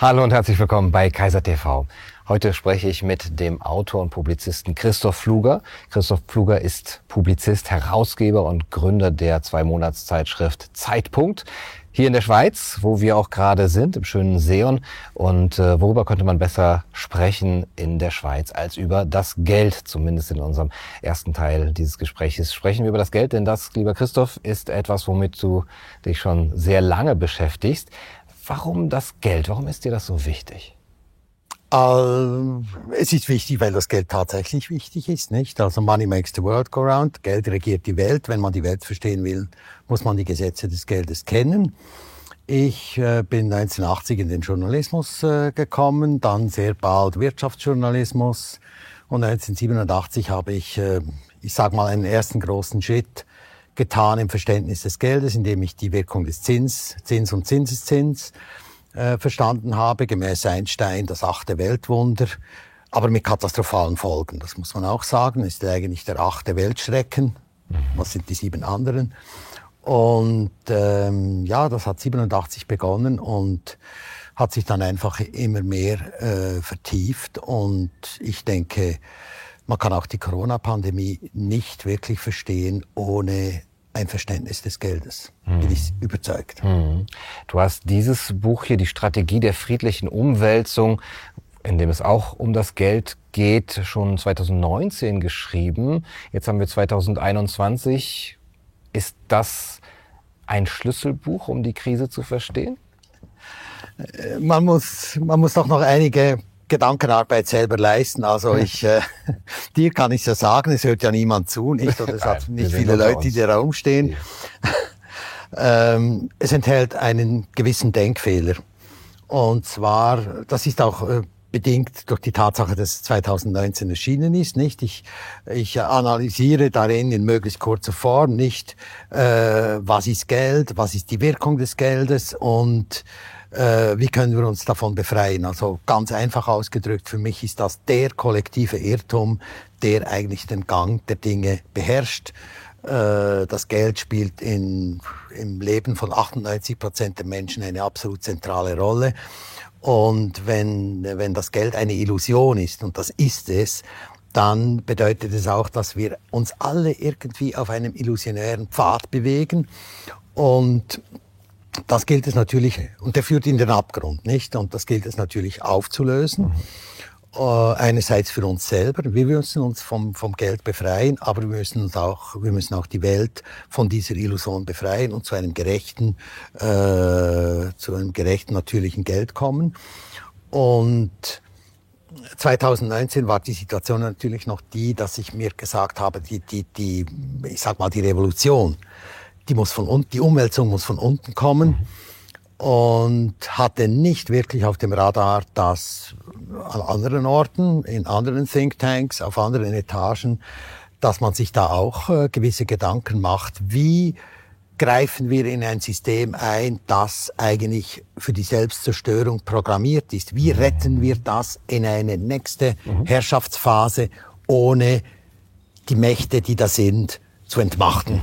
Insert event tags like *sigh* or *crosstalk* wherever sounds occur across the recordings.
Hallo und herzlich willkommen bei Kaiser TV. Heute spreche ich mit dem Autor und Publizisten Christoph Pfluger. Christoph Pfluger ist Publizist, Herausgeber und Gründer der Zwei-Monats-Zeitschrift Zeitpunkt hier in der Schweiz, wo wir auch gerade sind, im schönen Seon. Und äh, worüber könnte man besser sprechen in der Schweiz als über das Geld, zumindest in unserem ersten Teil dieses Gesprächs. Sprechen wir über das Geld, denn das, lieber Christoph, ist etwas, womit du dich schon sehr lange beschäftigst. Warum das Geld? Warum ist dir das so wichtig? Uh, es ist wichtig, weil das Geld tatsächlich wichtig ist, nicht? Also Money makes the world go round. Geld regiert die Welt. Wenn man die Welt verstehen will, muss man die Gesetze des Geldes kennen. Ich äh, bin 1980 in den Journalismus äh, gekommen, dann sehr bald Wirtschaftsjournalismus und 1987 habe ich, äh, ich sag mal, einen ersten großen Schritt getan im Verständnis des Geldes, indem ich die Wirkung des Zins, Zins und Zinseszins äh, verstanden habe, gemäß Einstein das achte Weltwunder, aber mit katastrophalen Folgen. Das muss man auch sagen. Ist eigentlich der achte Weltschrecken. Was sind die sieben anderen? Und ähm, ja, das hat 87 begonnen und hat sich dann einfach immer mehr äh, vertieft. Und ich denke, man kann auch die Corona-Pandemie nicht wirklich verstehen, ohne ein Verständnis des Geldes. Hm. Bin ich überzeugt. Hm. Du hast dieses Buch hier, die Strategie der friedlichen Umwälzung, in dem es auch um das Geld geht, schon 2019 geschrieben. Jetzt haben wir 2021. Ist das ein Schlüsselbuch, um die Krise zu verstehen? Äh, man muss, man muss doch noch einige Gedankenarbeit selber leisten. Also ich, äh, *laughs* dir kann ich ja sagen, es hört ja niemand zu, nicht? Oder es *laughs* hat nicht viele Leute, die da rumstehen. *laughs* ähm, es enthält einen gewissen Denkfehler. Und zwar, das ist auch äh, bedingt durch die Tatsache, dass es 2019 erschienen ist, nicht? Ich, ich analysiere darin in möglichst kurzer Form nicht, äh, was ist Geld, was ist die Wirkung des Geldes und äh, wie können wir uns davon befreien? Also ganz einfach ausgedrückt, für mich ist das der kollektive Irrtum, der eigentlich den Gang der Dinge beherrscht. Äh, das Geld spielt in, im Leben von 98 Prozent der Menschen eine absolut zentrale Rolle. Und wenn, wenn das Geld eine Illusion ist, und das ist es, dann bedeutet es auch, dass wir uns alle irgendwie auf einem illusionären Pfad bewegen. Und das gilt es natürlich, und der führt in den Abgrund, nicht? Und das gilt es natürlich aufzulösen. Mhm. Uh, einerseits für uns selber, wir müssen uns vom, vom Geld befreien, aber wir müssen uns auch, wir müssen auch die Welt von dieser Illusion befreien und zu einem gerechten, äh, zu einem gerechten natürlichen Geld kommen. Und 2019 war die Situation natürlich noch die, dass ich mir gesagt habe, die, die, die, ich sag mal, die Revolution, die muss von unten, die Umwälzung muss von unten kommen und hatte nicht wirklich auf dem Radar, dass an anderen Orten, in anderen Thinktanks, auf anderen Etagen, dass man sich da auch äh, gewisse Gedanken macht, wie greifen wir in ein System ein, das eigentlich für die Selbstzerstörung programmiert ist. Wie retten wir das in eine nächste mhm. Herrschaftsphase, ohne die Mächte, die da sind, zu entmachten?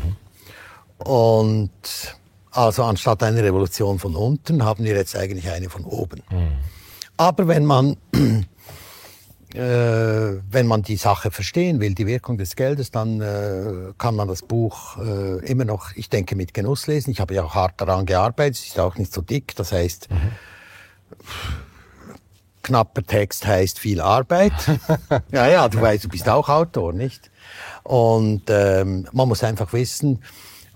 Und also anstatt eine Revolution von unten haben wir jetzt eigentlich eine von oben. Mhm. Aber wenn man, *clears throat* äh, wenn man die Sache verstehen will, die Wirkung des Geldes, dann äh, kann man das Buch äh, immer noch, ich denke, mit Genuss lesen. Ich habe ja auch hart daran gearbeitet, es ist auch nicht so dick. Das heißt, mhm. knapper Text heißt viel Arbeit. *laughs* ja, ja, du weißt, du bist auch Autor, nicht? Und ähm, man muss einfach wissen,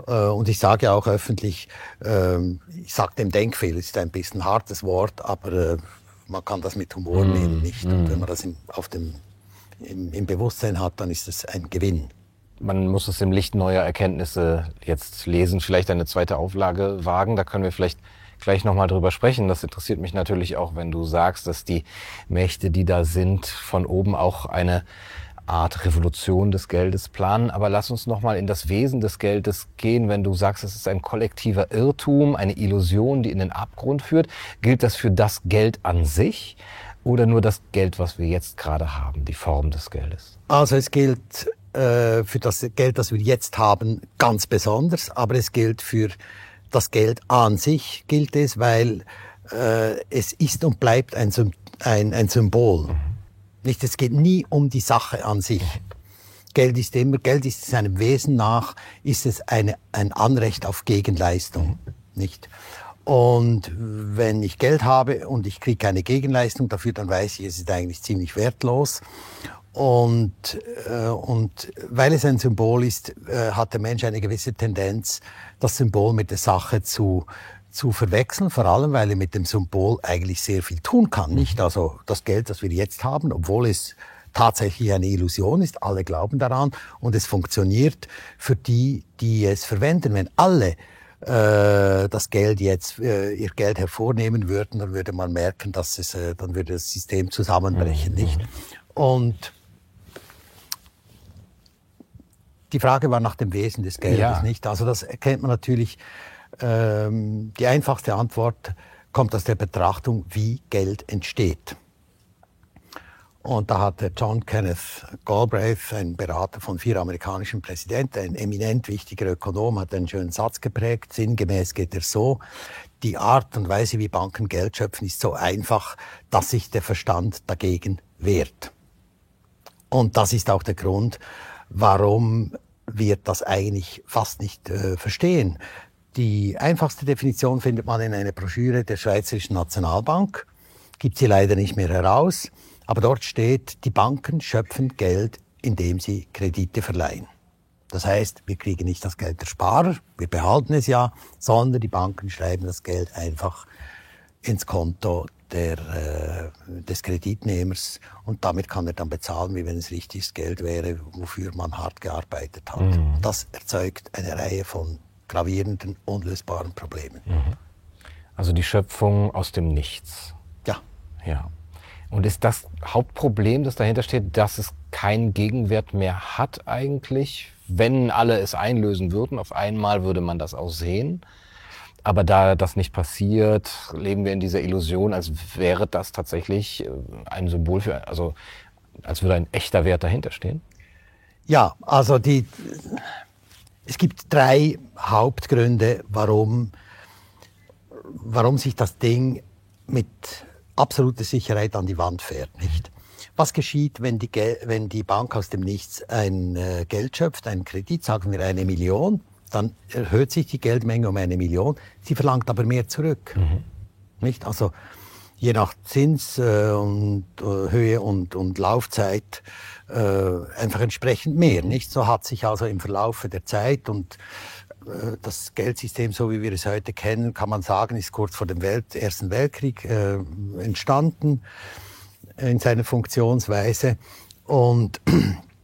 und ich sage auch öffentlich, ähm, ich sage dem Denkfehler, ist ein bisschen ein hartes Wort, aber äh, man kann das mit Humor mm, nehmen, nicht? Und wenn mm. man das im, auf dem, im, im Bewusstsein hat, dann ist es ein Gewinn. Man muss es im Licht neuer Erkenntnisse jetzt lesen, vielleicht eine zweite Auflage wagen. Da können wir vielleicht gleich nochmal drüber sprechen. Das interessiert mich natürlich auch, wenn du sagst, dass die Mächte, die da sind, von oben auch eine Art Revolution des Geldes planen. Aber lass uns nochmal in das Wesen des Geldes gehen. Wenn du sagst, es ist ein kollektiver Irrtum, eine Illusion, die in den Abgrund führt, gilt das für das Geld an sich oder nur das Geld, was wir jetzt gerade haben, die Form des Geldes? Also es gilt äh, für das Geld, das wir jetzt haben, ganz besonders, aber es gilt für das Geld an sich, gilt es, weil äh, es ist und bleibt ein, ein, ein Symbol. Mhm. Nicht, es geht nie um die Sache an sich. Geld ist immer, Geld ist seinem Wesen nach, ist es eine, ein Anrecht auf Gegenleistung. Nicht? Und wenn ich Geld habe und ich kriege keine Gegenleistung dafür, dann weiß ich, es ist eigentlich ziemlich wertlos. Und, äh, und weil es ein Symbol ist, äh, hat der Mensch eine gewisse Tendenz, das Symbol mit der Sache zu, zu verwechseln, vor allem weil er mit dem Symbol eigentlich sehr viel tun kann. Nicht also das Geld, das wir jetzt haben, obwohl es tatsächlich eine Illusion ist, alle glauben daran und es funktioniert für die, die es verwenden. Wenn alle äh, das Geld jetzt äh, ihr Geld hervornehmen würden, dann würde man merken, dass es, äh, dann würde das System zusammenbrechen, mhm. nicht? Und die Frage war nach dem Wesen des Geldes, ja. nicht? Also das erkennt man natürlich. Ähm, die einfachste Antwort kommt aus der Betrachtung, wie Geld entsteht. Und da hat der John Kenneth Galbraith, ein Berater von vier amerikanischen Präsidenten, ein eminent wichtiger Ökonom, hat einen schönen Satz geprägt. Sinngemäß geht er so, die Art und Weise, wie Banken Geld schöpfen, ist so einfach, dass sich der Verstand dagegen wehrt. Und das ist auch der Grund, warum wir das eigentlich fast nicht äh, verstehen. Die einfachste Definition findet man in einer Broschüre der Schweizerischen Nationalbank, gibt sie leider nicht mehr heraus. Aber dort steht, die Banken schöpfen Geld, indem sie Kredite verleihen. Das heißt, wir kriegen nicht das Geld der Sparer, wir behalten es ja, sondern die Banken schreiben das Geld einfach ins Konto der, äh, des Kreditnehmers und damit kann er dann bezahlen, wie wenn es richtiges Geld wäre, wofür man hart gearbeitet hat. Mhm. Das erzeugt eine Reihe von gravierenden, unlösbaren Problemen. Mhm. Also die Schöpfung aus dem Nichts. Ja. Ja. Und ist das Hauptproblem, das dahinter steht, dass es keinen Gegenwert mehr hat eigentlich? Wenn alle es einlösen würden, auf einmal würde man das auch sehen. Aber da das nicht passiert, leben wir in dieser Illusion, als wäre das tatsächlich äh, ein Symbol für, also als würde ein echter Wert dahinter stehen. Ja, also die, es gibt drei Hauptgründe, warum, warum sich das Ding mit absolute Sicherheit an die Wand fährt, nicht? Was geschieht, wenn die, wenn die Bank aus dem Nichts ein äh, Geld schöpft, einen Kredit, sagen wir eine Million, dann erhöht sich die Geldmenge um eine Million, sie verlangt aber mehr zurück. Mhm. Nicht? Also je nach Zins äh, und äh, Höhe und, und Laufzeit äh, einfach entsprechend mehr. Nicht? So hat sich also im Verlaufe der Zeit und äh, das Geldsystem, so wie wir es heute kennen, kann man sagen, ist kurz vor dem Welt Ersten Weltkrieg äh, entstanden in seiner Funktionsweise. Und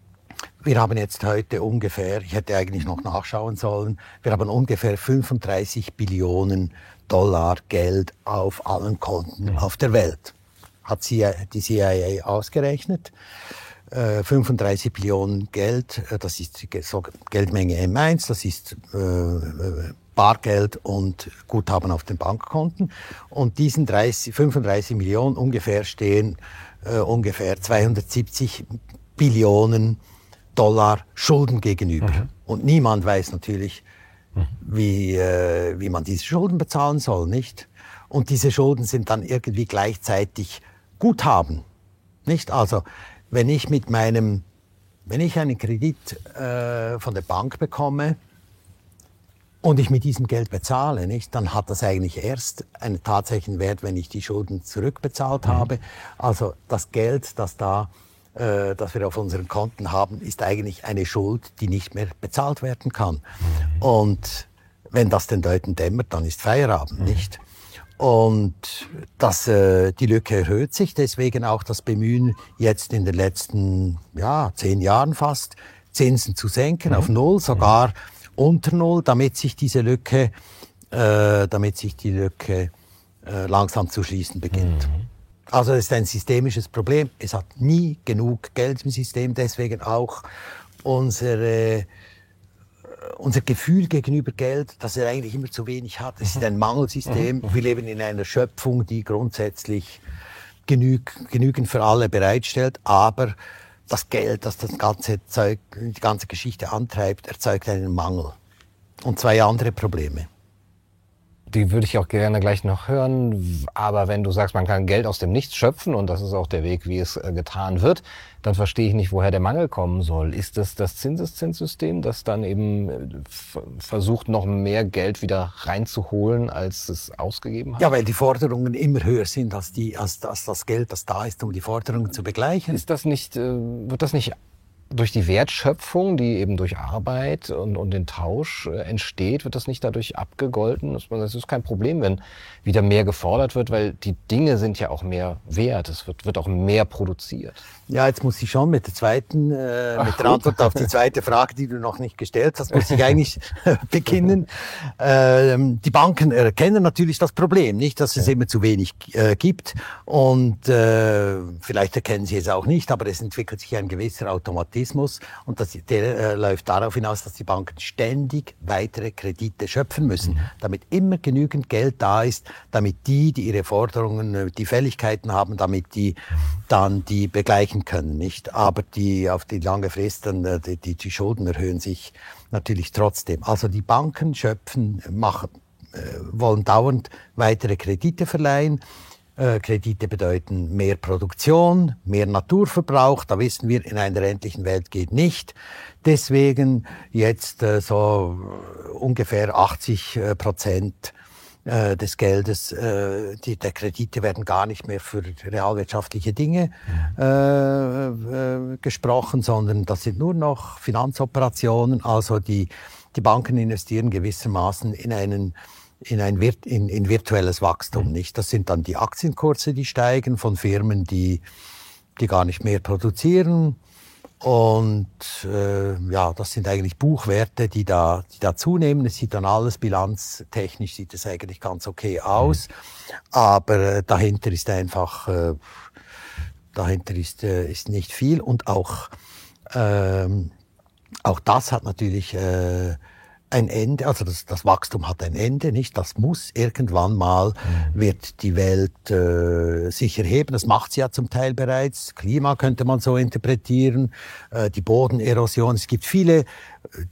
*clears throat* wir haben jetzt heute ungefähr, ich hätte eigentlich noch nachschauen sollen, wir haben ungefähr 35 Billionen Dollar Geld auf allen Konten auf der Welt. Hat die CIA ausgerechnet. 35 äh, Billionen Geld, äh, das ist Geldmenge M1, das ist äh, Bargeld und Guthaben auf den Bankkonten. Und diesen 30, 35 Millionen ungefähr stehen äh, ungefähr 270 Billionen Dollar Schulden gegenüber. Mhm. Und niemand weiß natürlich, mhm. wie, äh, wie man diese Schulden bezahlen soll, nicht? Und diese Schulden sind dann irgendwie gleichzeitig Guthaben, nicht? Also wenn ich mit meinem, wenn ich einen Kredit äh, von der Bank bekomme und ich mit diesem Geld bezahle, nicht, dann hat das eigentlich erst einen tatsächlichen Wert, wenn ich die Schulden zurückbezahlt mhm. habe. Also das Geld, das da äh, das wir auf unseren Konten haben, ist eigentlich eine Schuld, die nicht mehr bezahlt werden kann. Mhm. Und wenn das den Leuten dämmert, dann ist Feierabend, mhm. nicht? Und das, äh, die Lücke erhöht sich, deswegen auch das Bemühen, jetzt in den letzten ja, zehn Jahren fast Zinsen zu senken mhm. auf Null, sogar mhm. unter Null, damit sich diese Lücke, äh, damit sich die Lücke äh, langsam zu schließen beginnt. Mhm. Also es ist ein systemisches Problem. Es hat nie genug Geld im System, deswegen auch unsere unser Gefühl gegenüber Geld, dass er eigentlich immer zu wenig hat. Es ist ein Mangelsystem. Wir leben in einer Schöpfung, die grundsätzlich genüg, genügend für alle bereitstellt, aber das Geld, das das ganze Zeug, die ganze Geschichte antreibt, erzeugt einen Mangel. Und zwei andere Probleme. Die würde ich auch gerne gleich noch hören. Aber wenn du sagst, man kann Geld aus dem Nichts schöpfen und das ist auch der Weg, wie es äh, getan wird, dann verstehe ich nicht, woher der Mangel kommen soll. Ist das das Zinseszinssystem, das dann eben äh, versucht, noch mehr Geld wieder reinzuholen, als es ausgegeben hat? Ja, weil die Forderungen immer höher sind als, die, als, als das Geld, das da ist, um die Forderungen zu begleichen. Ist das nicht, äh, wird das nicht durch die Wertschöpfung, die eben durch Arbeit und, und den Tausch äh, entsteht, wird das nicht dadurch abgegolten? Das ist kein Problem, wenn wieder mehr gefordert wird, weil die Dinge sind ja auch mehr wert. Es wird, wird auch mehr produziert. Ja, jetzt muss ich schon mit der zweiten, äh, mit der Antwort auf die zweite Frage, die du noch nicht gestellt hast, muss ich *laughs* eigentlich beginnen. Ähm, die Banken erkennen natürlich das Problem, nicht, dass es ja. immer zu wenig äh, gibt und äh, vielleicht erkennen sie es auch nicht, aber es entwickelt sich ein gewisser Automatismus und das, der äh, läuft darauf hinaus, dass die Banken ständig weitere Kredite schöpfen müssen, mhm. damit immer genügend Geld da ist, damit die, die ihre Forderungen, äh, die Fälligkeiten haben, damit die dann die begleichen können, nicht? Aber die auf die lange Frist dann äh, die, die, die Schulden erhöhen sich natürlich trotzdem. Also die Banken schöpfen, machen, äh, wollen dauernd weitere Kredite verleihen. Äh, Kredite bedeuten mehr Produktion, mehr Naturverbrauch. Da wissen wir, in einer endlichen Welt geht nicht. Deswegen jetzt äh, so ungefähr 80 Prozent äh, des Geldes, äh, die, der Kredite werden gar nicht mehr für realwirtschaftliche Dinge äh, äh, gesprochen, sondern das sind nur noch Finanzoperationen. Also die, die Banken investieren gewissermaßen in einen in ein in, in virtuelles Wachstum, nicht? Das sind dann die Aktienkurse, die steigen von Firmen, die die gar nicht mehr produzieren und äh, ja, das sind eigentlich Buchwerte, die da, die da zunehmen. Es sieht dann alles bilanztechnisch sieht es eigentlich ganz okay aus, mhm. aber äh, dahinter ist einfach äh, dahinter ist äh, ist nicht viel und auch ähm, auch das hat natürlich äh, ein Ende, also das, das Wachstum hat ein Ende, nicht? Das muss irgendwann mal, mhm. wird die Welt äh, sich erheben. Das macht sie ja zum Teil bereits. Klima könnte man so interpretieren, äh, die Bodenerosion. Es gibt viele,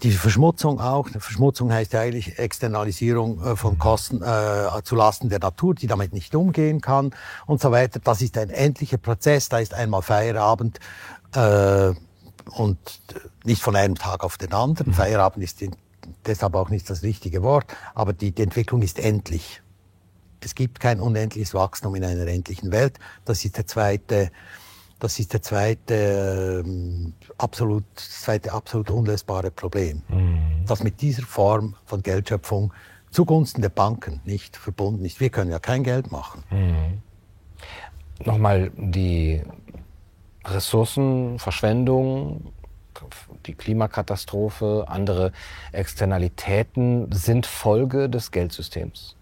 die Verschmutzung auch. Verschmutzung heißt ja eigentlich Externalisierung äh, von mhm. Kosten äh, zulasten der Natur, die damit nicht umgehen kann und so weiter. Das ist ein endlicher Prozess, da ist einmal Feierabend. Äh, und nicht von einem Tag auf den anderen. Mhm. Feierabend ist in deshalb auch nicht das richtige Wort, aber die, die Entwicklung ist endlich. Es gibt kein unendliches Wachstum in einer endlichen Welt. Das ist der zweite, das ist der zweite, ähm, absolut, das zweite absolut unlösbare Problem, mhm. das mit dieser Form von Geldschöpfung zugunsten der Banken nicht verbunden ist. Wir können ja kein Geld machen. Mhm. Nochmal die Ressourcenverschwendung die Klimakatastrophe, andere Externalitäten sind Folge des Geldsystems?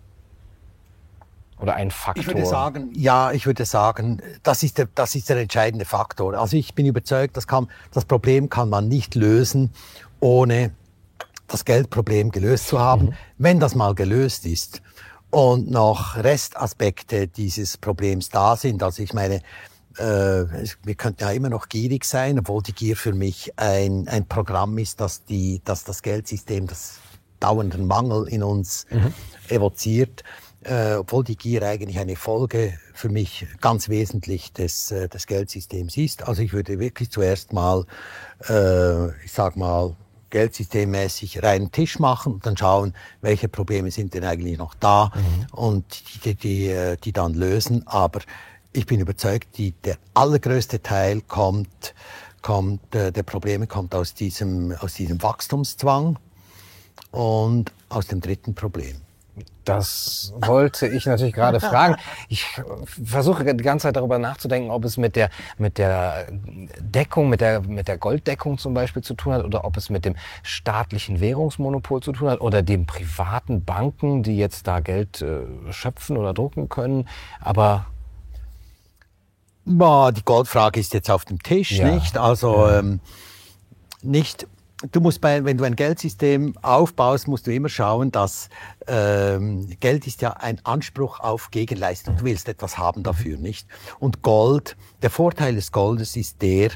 Oder ein Faktor? Ich würde sagen, ja, ich würde sagen, das ist der, das ist der entscheidende Faktor. Also ich bin überzeugt, das, kann, das Problem kann man nicht lösen, ohne das Geldproblem gelöst zu haben. Mhm. Wenn das mal gelöst ist und noch Restaspekte dieses Problems da sind, also ich meine, äh, wir könnten ja immer noch gierig sein, obwohl die Gier für mich ein, ein Programm ist, dass, die, dass das Geldsystem das dauernden Mangel in uns mhm. evoziert, äh, obwohl die Gier eigentlich eine Folge für mich ganz wesentlich des, äh, des Geldsystems ist. Also ich würde wirklich zuerst mal, äh, ich sag mal, geldsystemmäßig reinen Tisch machen und dann schauen, welche Probleme sind denn eigentlich noch da mhm. und die, die, die, äh, die dann lösen. Aber ich bin überzeugt, die, der allergrößte Teil kommt, kommt, äh, der Probleme kommt aus diesem, aus diesem Wachstumszwang und aus dem dritten Problem. Das wollte ich natürlich gerade *laughs* fragen. Ich versuche die ganze Zeit darüber nachzudenken, ob es mit der, mit der Deckung, mit der, mit der Golddeckung zum Beispiel zu tun hat oder ob es mit dem staatlichen Währungsmonopol zu tun hat oder den privaten Banken, die jetzt da Geld äh, schöpfen oder drucken können. Aber Boah, die Goldfrage ist jetzt auf dem Tisch, ja. nicht? Also ja. ähm, nicht. Du musst bei, wenn du ein Geldsystem aufbaust, musst du immer schauen, dass ähm, Geld ist ja ein Anspruch auf Gegenleistung. Du willst etwas haben dafür, nicht? Und Gold, der Vorteil des Goldes ist der,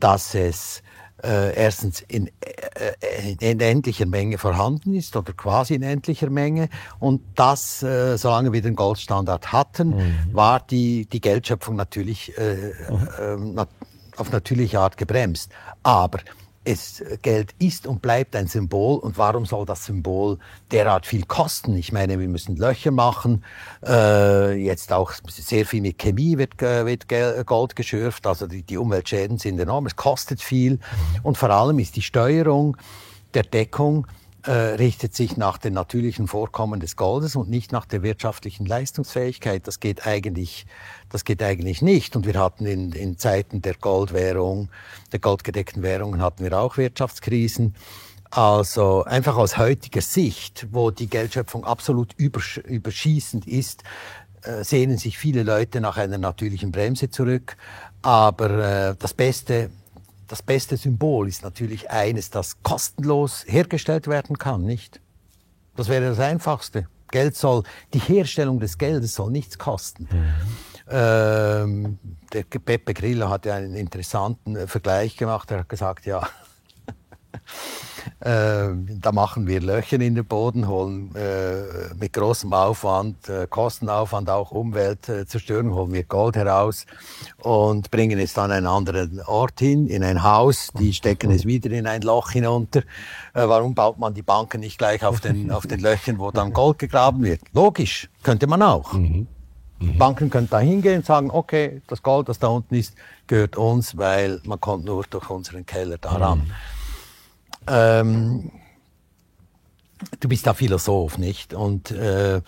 dass es äh, erstens in, äh, in endlicher Menge vorhanden ist oder quasi in endlicher Menge. Und das, äh, solange wir den Goldstandard hatten, mhm. war die, die Geldschöpfung natürlich äh, mhm. äh, auf natürliche Art gebremst. Aber es, Geld ist und bleibt ein Symbol. Und warum soll das Symbol derart viel kosten? Ich meine, wir müssen Löcher machen, äh, jetzt auch sehr viel mit Chemie wird, äh, wird Gold geschürft, also die, die Umweltschäden sind enorm, es kostet viel. Und vor allem ist die Steuerung der Deckung äh, richtet sich nach den natürlichen Vorkommen des Goldes und nicht nach der wirtschaftlichen Leistungsfähigkeit. Das geht eigentlich, das geht eigentlich nicht. Und wir hatten in, in Zeiten der Goldwährung, der goldgedeckten Währungen hatten wir auch Wirtschaftskrisen. Also einfach aus heutiger Sicht, wo die Geldschöpfung absolut übersch überschießend ist, äh, sehnen sich viele Leute nach einer natürlichen Bremse zurück. Aber äh, das Beste das beste Symbol ist natürlich eines, das kostenlos hergestellt werden kann, nicht? Das wäre das Einfachste. Geld soll, die Herstellung des Geldes soll nichts kosten. Mhm. Ähm, der Pepe Grillo hat ja einen interessanten äh, Vergleich gemacht. Er hat gesagt, ja, *laughs* äh, da machen wir Löcher in den Boden, holen äh, mit großem Aufwand, äh, Kostenaufwand, auch Umweltzerstörung, holen wir Gold heraus und bringen es dann an einen anderen Ort hin, in ein Haus. Die stecken es wieder in ein Loch hinunter. Äh, warum baut man die Banken nicht gleich auf den, auf den Löchern, wo dann Gold gegraben wird? Logisch, könnte man auch. Mhm. Mhm. Banken können da hingehen und sagen, okay, das Gold, das da unten ist, gehört uns, weil man kommt nur durch unseren Keller daran. Mhm. Ähm, du bist da Philosoph, nicht? Und äh,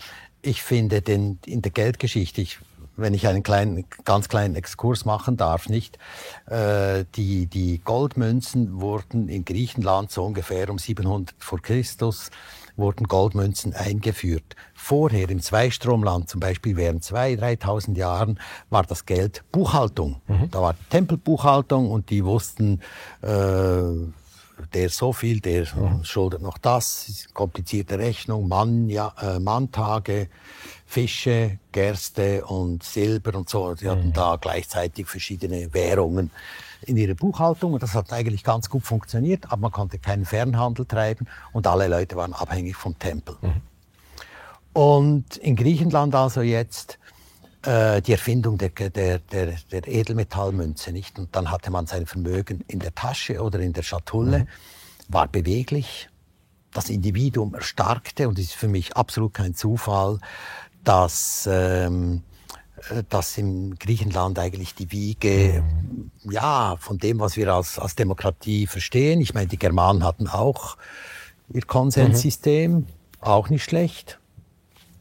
ich finde den, in der Geldgeschichte, ich, wenn ich einen kleinen, ganz kleinen Exkurs machen darf, nicht? Äh, die, die Goldmünzen wurden in Griechenland so ungefähr um 700 vor Christus wurden Goldmünzen eingeführt. Vorher im Zweistromland zum Beispiel während 2.000, 3.000 Jahren war das Geld Buchhaltung. Mhm. Da war Tempelbuchhaltung und die wussten, äh, der so viel, der mhm. schuldet noch das, komplizierte Rechnung, Mann, ja, äh, Manntage, Fische, Gerste und Silber und so. Die hatten mhm. da gleichzeitig verschiedene Währungen in ihrer Buchhaltung und das hat eigentlich ganz gut funktioniert, aber man konnte keinen Fernhandel treiben und alle Leute waren abhängig vom Tempel. Mhm. Und in Griechenland also jetzt äh, die Erfindung der, der, der, der, Edelmetallmünze, nicht? Und dann hatte man sein Vermögen in der Tasche oder in der Schatulle, mhm. war beweglich, das Individuum erstarkte und es ist für mich absolut kein Zufall, dass, ähm, äh, dass in Griechenland eigentlich die Wiege, mhm. ja, von dem, was wir als, als Demokratie verstehen. Ich meine, die Germanen hatten auch ihr Konsenssystem, mhm. auch nicht schlecht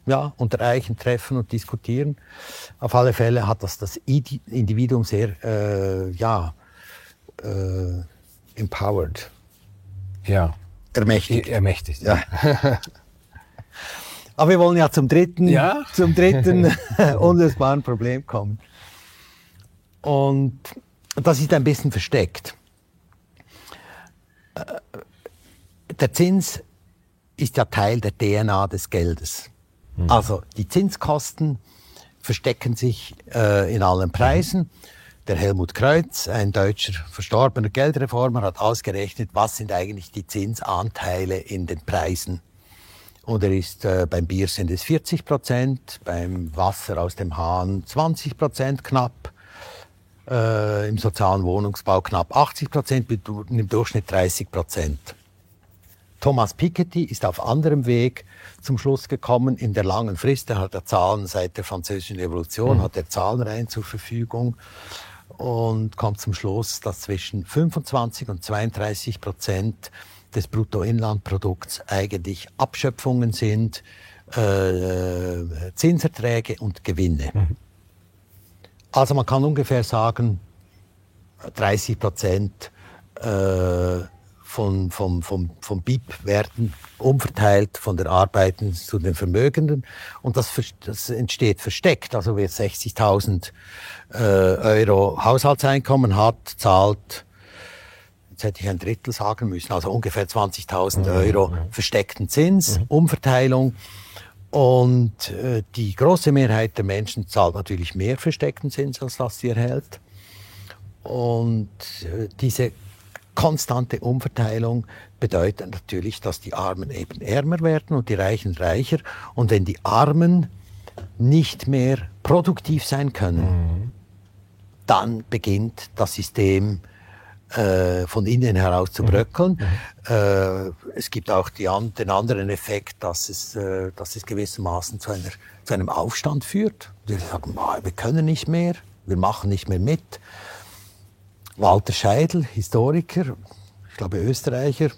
ja, unter Eichen treffen und diskutieren. Auf alle Fälle hat das das Individuum sehr, äh, ja, äh, empowered. Ja. Ermächtigt. Ermächtigt, ja. *laughs* Aber wir wollen ja zum dritten, ja? zum dritten *laughs* unlösbaren Problem kommen. Und das ist ein bisschen versteckt. Äh, der Zins ist ja Teil der DNA des Geldes. Mhm. Also die Zinskosten verstecken sich äh, in allen Preisen. Der Helmut Kreuz, ein deutscher verstorbener Geldreformer, hat ausgerechnet, was sind eigentlich die Zinsanteile in den Preisen. Und er ist, äh, beim Bier sind es 40 Prozent, beim Wasser aus dem Hahn 20 Prozent knapp, äh, im sozialen Wohnungsbau knapp 80 Prozent, im Durchschnitt 30 Prozent. Thomas Piketty ist auf anderem Weg zum Schluss gekommen. In der langen Frist, er hat er Zahlen seit der Französischen Revolution, mhm. hat er Zahlenreihen zur Verfügung und kommt zum Schluss, dass zwischen 25 und 32 Prozent des Bruttoinlandprodukts eigentlich Abschöpfungen sind, äh, Zinserträge und Gewinne. Mhm. Also man kann ungefähr sagen, 30 Prozent äh, von, vom, vom, vom BIP werden umverteilt von den Arbeiten zu den Vermögenden. Und das, das entsteht versteckt. Also wer 60.000 äh, Euro Haushaltseinkommen hat, zahlt, jetzt hätte ich ein Drittel sagen müssen, also ungefähr 20.000 mhm. Euro mhm. versteckten Zins, mhm. Umverteilung. Und äh, die große Mehrheit der Menschen zahlt natürlich mehr versteckten Zins, als das sie erhält. Und äh, diese konstante Umverteilung bedeutet natürlich, dass die Armen eben ärmer werden und die Reichen reicher. Und wenn die Armen nicht mehr produktiv sein können, mhm. dann beginnt das System äh, von innen heraus zu mhm. bröckeln. Mhm. Äh, es gibt auch die, den anderen Effekt, dass es, äh, dass es gewissermaßen zu, einer, zu einem Aufstand führt. Wir sagen, wir können nicht mehr, wir machen nicht mehr mit. Walter Scheidel, Historiker, ich glaube Österreicher,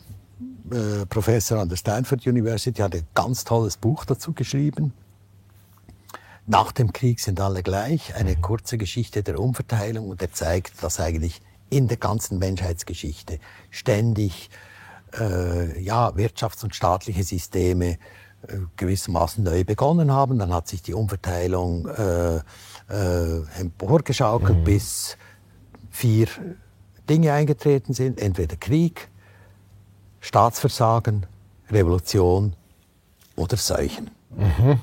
äh, Professor an der Stanford University, hat ein ganz tolles Buch dazu geschrieben. Nach dem Krieg sind alle gleich, eine kurze Geschichte der Umverteilung und er zeigt, dass eigentlich in der ganzen Menschheitsgeschichte ständig äh, ja, wirtschafts- und staatliche Systeme äh, gewissermaßen neu begonnen haben. Dann hat sich die Umverteilung äh, äh, emporgeschaukelt, mhm. bis vier Dinge eingetreten sind. Entweder Krieg, Staatsversagen, Revolution oder Seuchen. Mhm.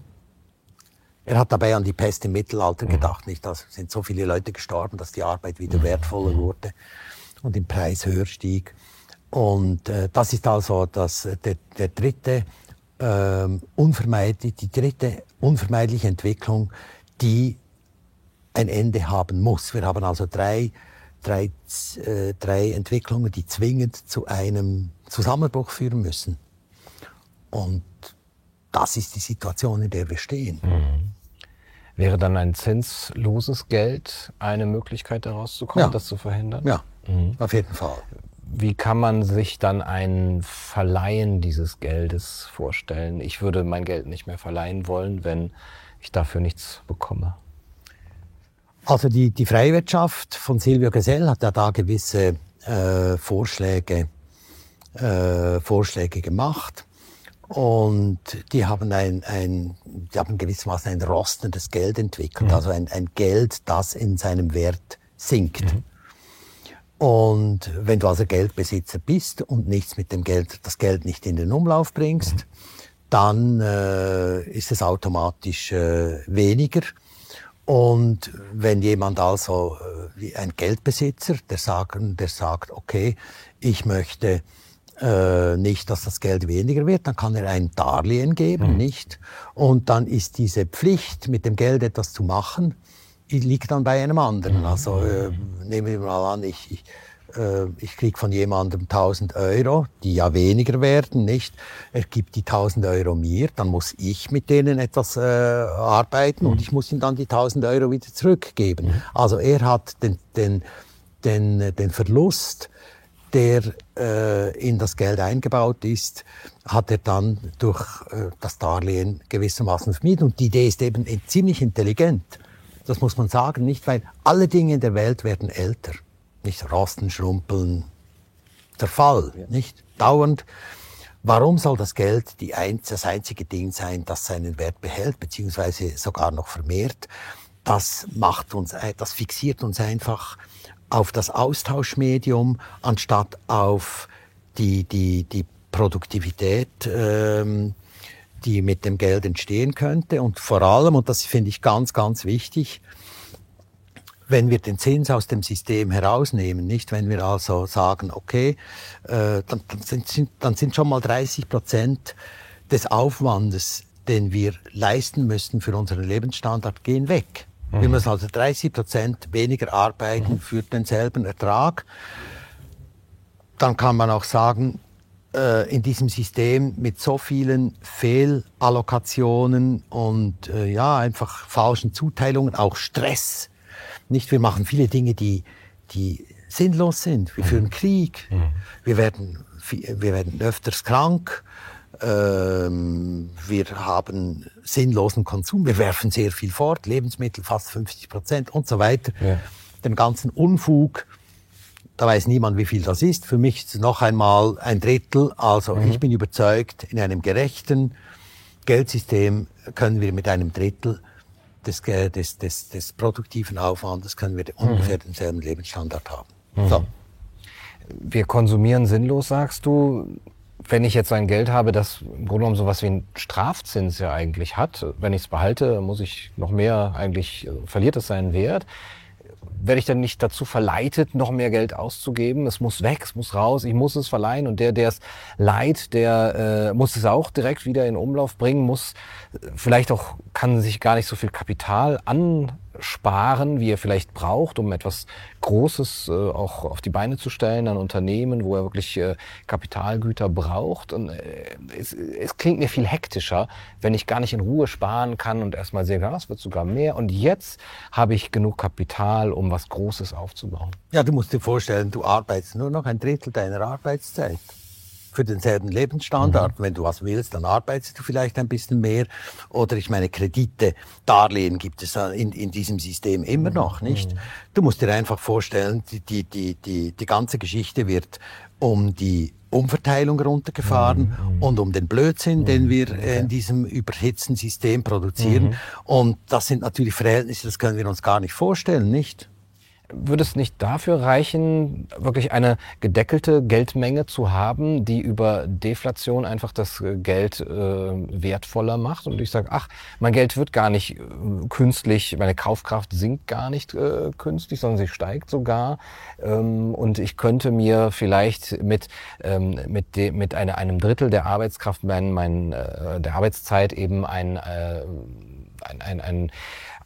Er hat dabei an die Pest im Mittelalter gedacht, nicht? Da sind so viele Leute gestorben, dass die Arbeit wieder mhm. wertvoller wurde und im Preis höher stieg. Und äh, das ist also das, der, der dritte ähm, unvermeidlich, die dritte unvermeidliche Entwicklung, die ein Ende haben muss. Wir haben also drei, drei, äh, drei Entwicklungen, die zwingend zu einem Zusammenbruch führen müssen. Und das ist die Situation, in der wir stehen. Mhm. Wäre dann ein zinsloses Geld eine Möglichkeit, daraus zu kommen, ja. das zu verhindern? Ja, mhm. auf jeden Fall. Wie kann man sich dann ein Verleihen dieses Geldes vorstellen? Ich würde mein Geld nicht mehr verleihen wollen, wenn ich dafür nichts bekomme. Also die, die Freiwirtschaft von Silvio Gesell hat ja da gewisse äh, Vorschläge, äh, Vorschläge gemacht. Und die haben ein, ein, die haben gewissermaßen ein rostendes Geld entwickelt, mhm. also ein, ein Geld, das in seinem Wert sinkt. Mhm. Und wenn du also Geldbesitzer bist und nichts mit dem Geld, das Geld nicht in den Umlauf bringst, mhm. dann äh, ist es automatisch äh, weniger. Und wenn jemand also äh, wie ein Geldbesitzer, der, sagen, der sagt, okay, ich möchte äh, nicht, dass das Geld weniger wird, dann kann er ein Darlehen geben, mhm. nicht? Und dann ist diese Pflicht, mit dem Geld etwas zu machen, liegt dann bei einem anderen. Mhm. Also äh, nehmen wir mal an, ich, ich ich kriege von jemandem 1000 Euro, die ja weniger werden, nicht? Er gibt die 1000 Euro mir, dann muss ich mit denen etwas äh, arbeiten mhm. und ich muss ihm dann die 1000 Euro wieder zurückgeben. Mhm. Also er hat den, den, den, den Verlust der äh, in das Geld eingebaut ist, hat er dann durch äh, das Darlehen gewissermaßen vermieden. Und die Idee ist eben ziemlich intelligent. Das muss man sagen, nicht weil alle Dinge in der Welt werden älter. Nicht rosten, schrumpeln, Zerfall, ja. nicht dauernd. Warum soll das Geld die ein, das einzige Ding sein, das seinen Wert behält, beziehungsweise sogar noch vermehrt? Das macht uns, das fixiert uns einfach auf das Austauschmedium anstatt auf die, die, die Produktivität, ähm, die mit dem Geld entstehen könnte. Und vor allem, und das finde ich ganz, ganz wichtig, wenn wir den Zins aus dem System herausnehmen, nicht wenn wir also sagen, okay, äh, dann, dann, sind, dann sind schon mal 30 Prozent des Aufwandes, den wir leisten müssen für unseren Lebensstandard, gehen weg. Mhm. Wir müssen also 30 Prozent weniger arbeiten mhm. für denselben Ertrag. Dann kann man auch sagen, äh, in diesem System mit so vielen Fehlallokationen und äh, ja, einfach falschen Zuteilungen, auch Stress. Nicht, wir machen viele Dinge, die, die sinnlos sind. Wir mhm. führen Krieg, mhm. wir, werden, wir werden öfters krank, ähm, wir haben sinnlosen Konsum, wir werfen sehr viel fort, Lebensmittel fast 50 Prozent und so weiter. Ja. Den ganzen Unfug, da weiß niemand, wie viel das ist. Für mich ist es noch einmal ein Drittel. Also mhm. ich bin überzeugt, in einem gerechten Geldsystem können wir mit einem Drittel des, des, des, des produktiven Aufwandes können wir mhm. ungefähr denselben Lebensstandard haben. Mhm. So. Wir konsumieren sinnlos, sagst du wenn ich jetzt ein Geld habe, das im Grunde genommen sowas wie einen Strafzins ja eigentlich hat, wenn ich es behalte, muss ich noch mehr, eigentlich äh, verliert es seinen Wert. Werde ich dann nicht dazu verleitet, noch mehr Geld auszugeben? Es muss weg, es muss raus, ich muss es verleihen und der, der es leiht, der äh, muss es auch direkt wieder in Umlauf bringen, muss äh, vielleicht auch, kann sich gar nicht so viel Kapital an sparen, wie er vielleicht braucht, um etwas Großes äh, auch auf die Beine zu stellen, ein Unternehmen, wo er wirklich äh, Kapitalgüter braucht. Und äh, es, es klingt mir viel hektischer, wenn ich gar nicht in Ruhe sparen kann und erstmal sehe, ja, es wird sogar mehr. Und jetzt habe ich genug Kapital, um was Großes aufzubauen. Ja, du musst dir vorstellen, du arbeitest nur noch ein Drittel deiner Arbeitszeit für denselben Lebensstandard. Mhm. Wenn du was willst, dann arbeitest du vielleicht ein bisschen mehr. Oder ich meine, Kredite, Darlehen gibt es in, in diesem System immer mhm. noch, nicht? Mhm. Du musst dir einfach vorstellen, die, die, die, die, die ganze Geschichte wird um die Umverteilung runtergefahren mhm. mhm. und um den Blödsinn, mhm. den wir okay. in diesem überhitzten System produzieren. Mhm. Und das sind natürlich Verhältnisse, das können wir uns gar nicht vorstellen, nicht? Würde es nicht dafür reichen, wirklich eine gedeckelte Geldmenge zu haben, die über Deflation einfach das Geld äh, wertvoller macht? Und ich sage, ach, mein Geld wird gar nicht äh, künstlich, meine Kaufkraft sinkt gar nicht äh, künstlich, sondern sie steigt sogar. Ähm, und ich könnte mir vielleicht mit, ähm, mit, de, mit eine, einem Drittel der Arbeitskraft, mein, mein, äh, der Arbeitszeit eben ein, äh, ein, ein, ein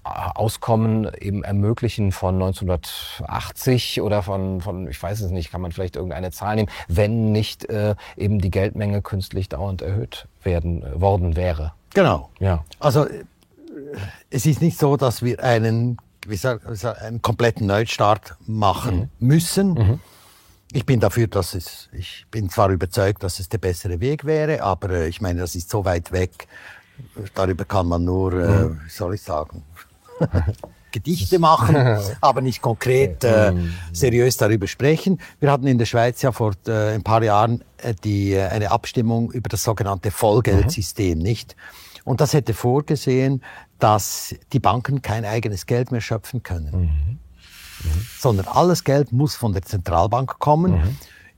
Auskommen eben ermöglichen von 1980 oder von, von, ich weiß es nicht, kann man vielleicht irgendeine Zahl nehmen, wenn nicht äh, eben die Geldmenge künstlich dauernd erhöht werden äh, worden wäre. Genau. Ja. Also es ist nicht so, dass wir einen, wie sag, einen kompletten Neustart machen mhm. müssen. Mhm. Ich bin dafür, dass es, ich bin zwar überzeugt, dass es der bessere Weg wäre, aber äh, ich meine, das ist so weit weg, darüber kann man nur, äh, mhm. wie soll ich sagen, *laughs* Gedichte machen, aber nicht konkret äh, mhm. seriös darüber sprechen. Wir hatten in der Schweiz ja vor äh, ein paar Jahren äh, die, äh, eine Abstimmung über das sogenannte Vollgeldsystem, mhm. nicht? Und das hätte vorgesehen, dass die Banken kein eigenes Geld mehr schöpfen können. Mhm. Mhm. Sondern alles Geld muss von der Zentralbank kommen.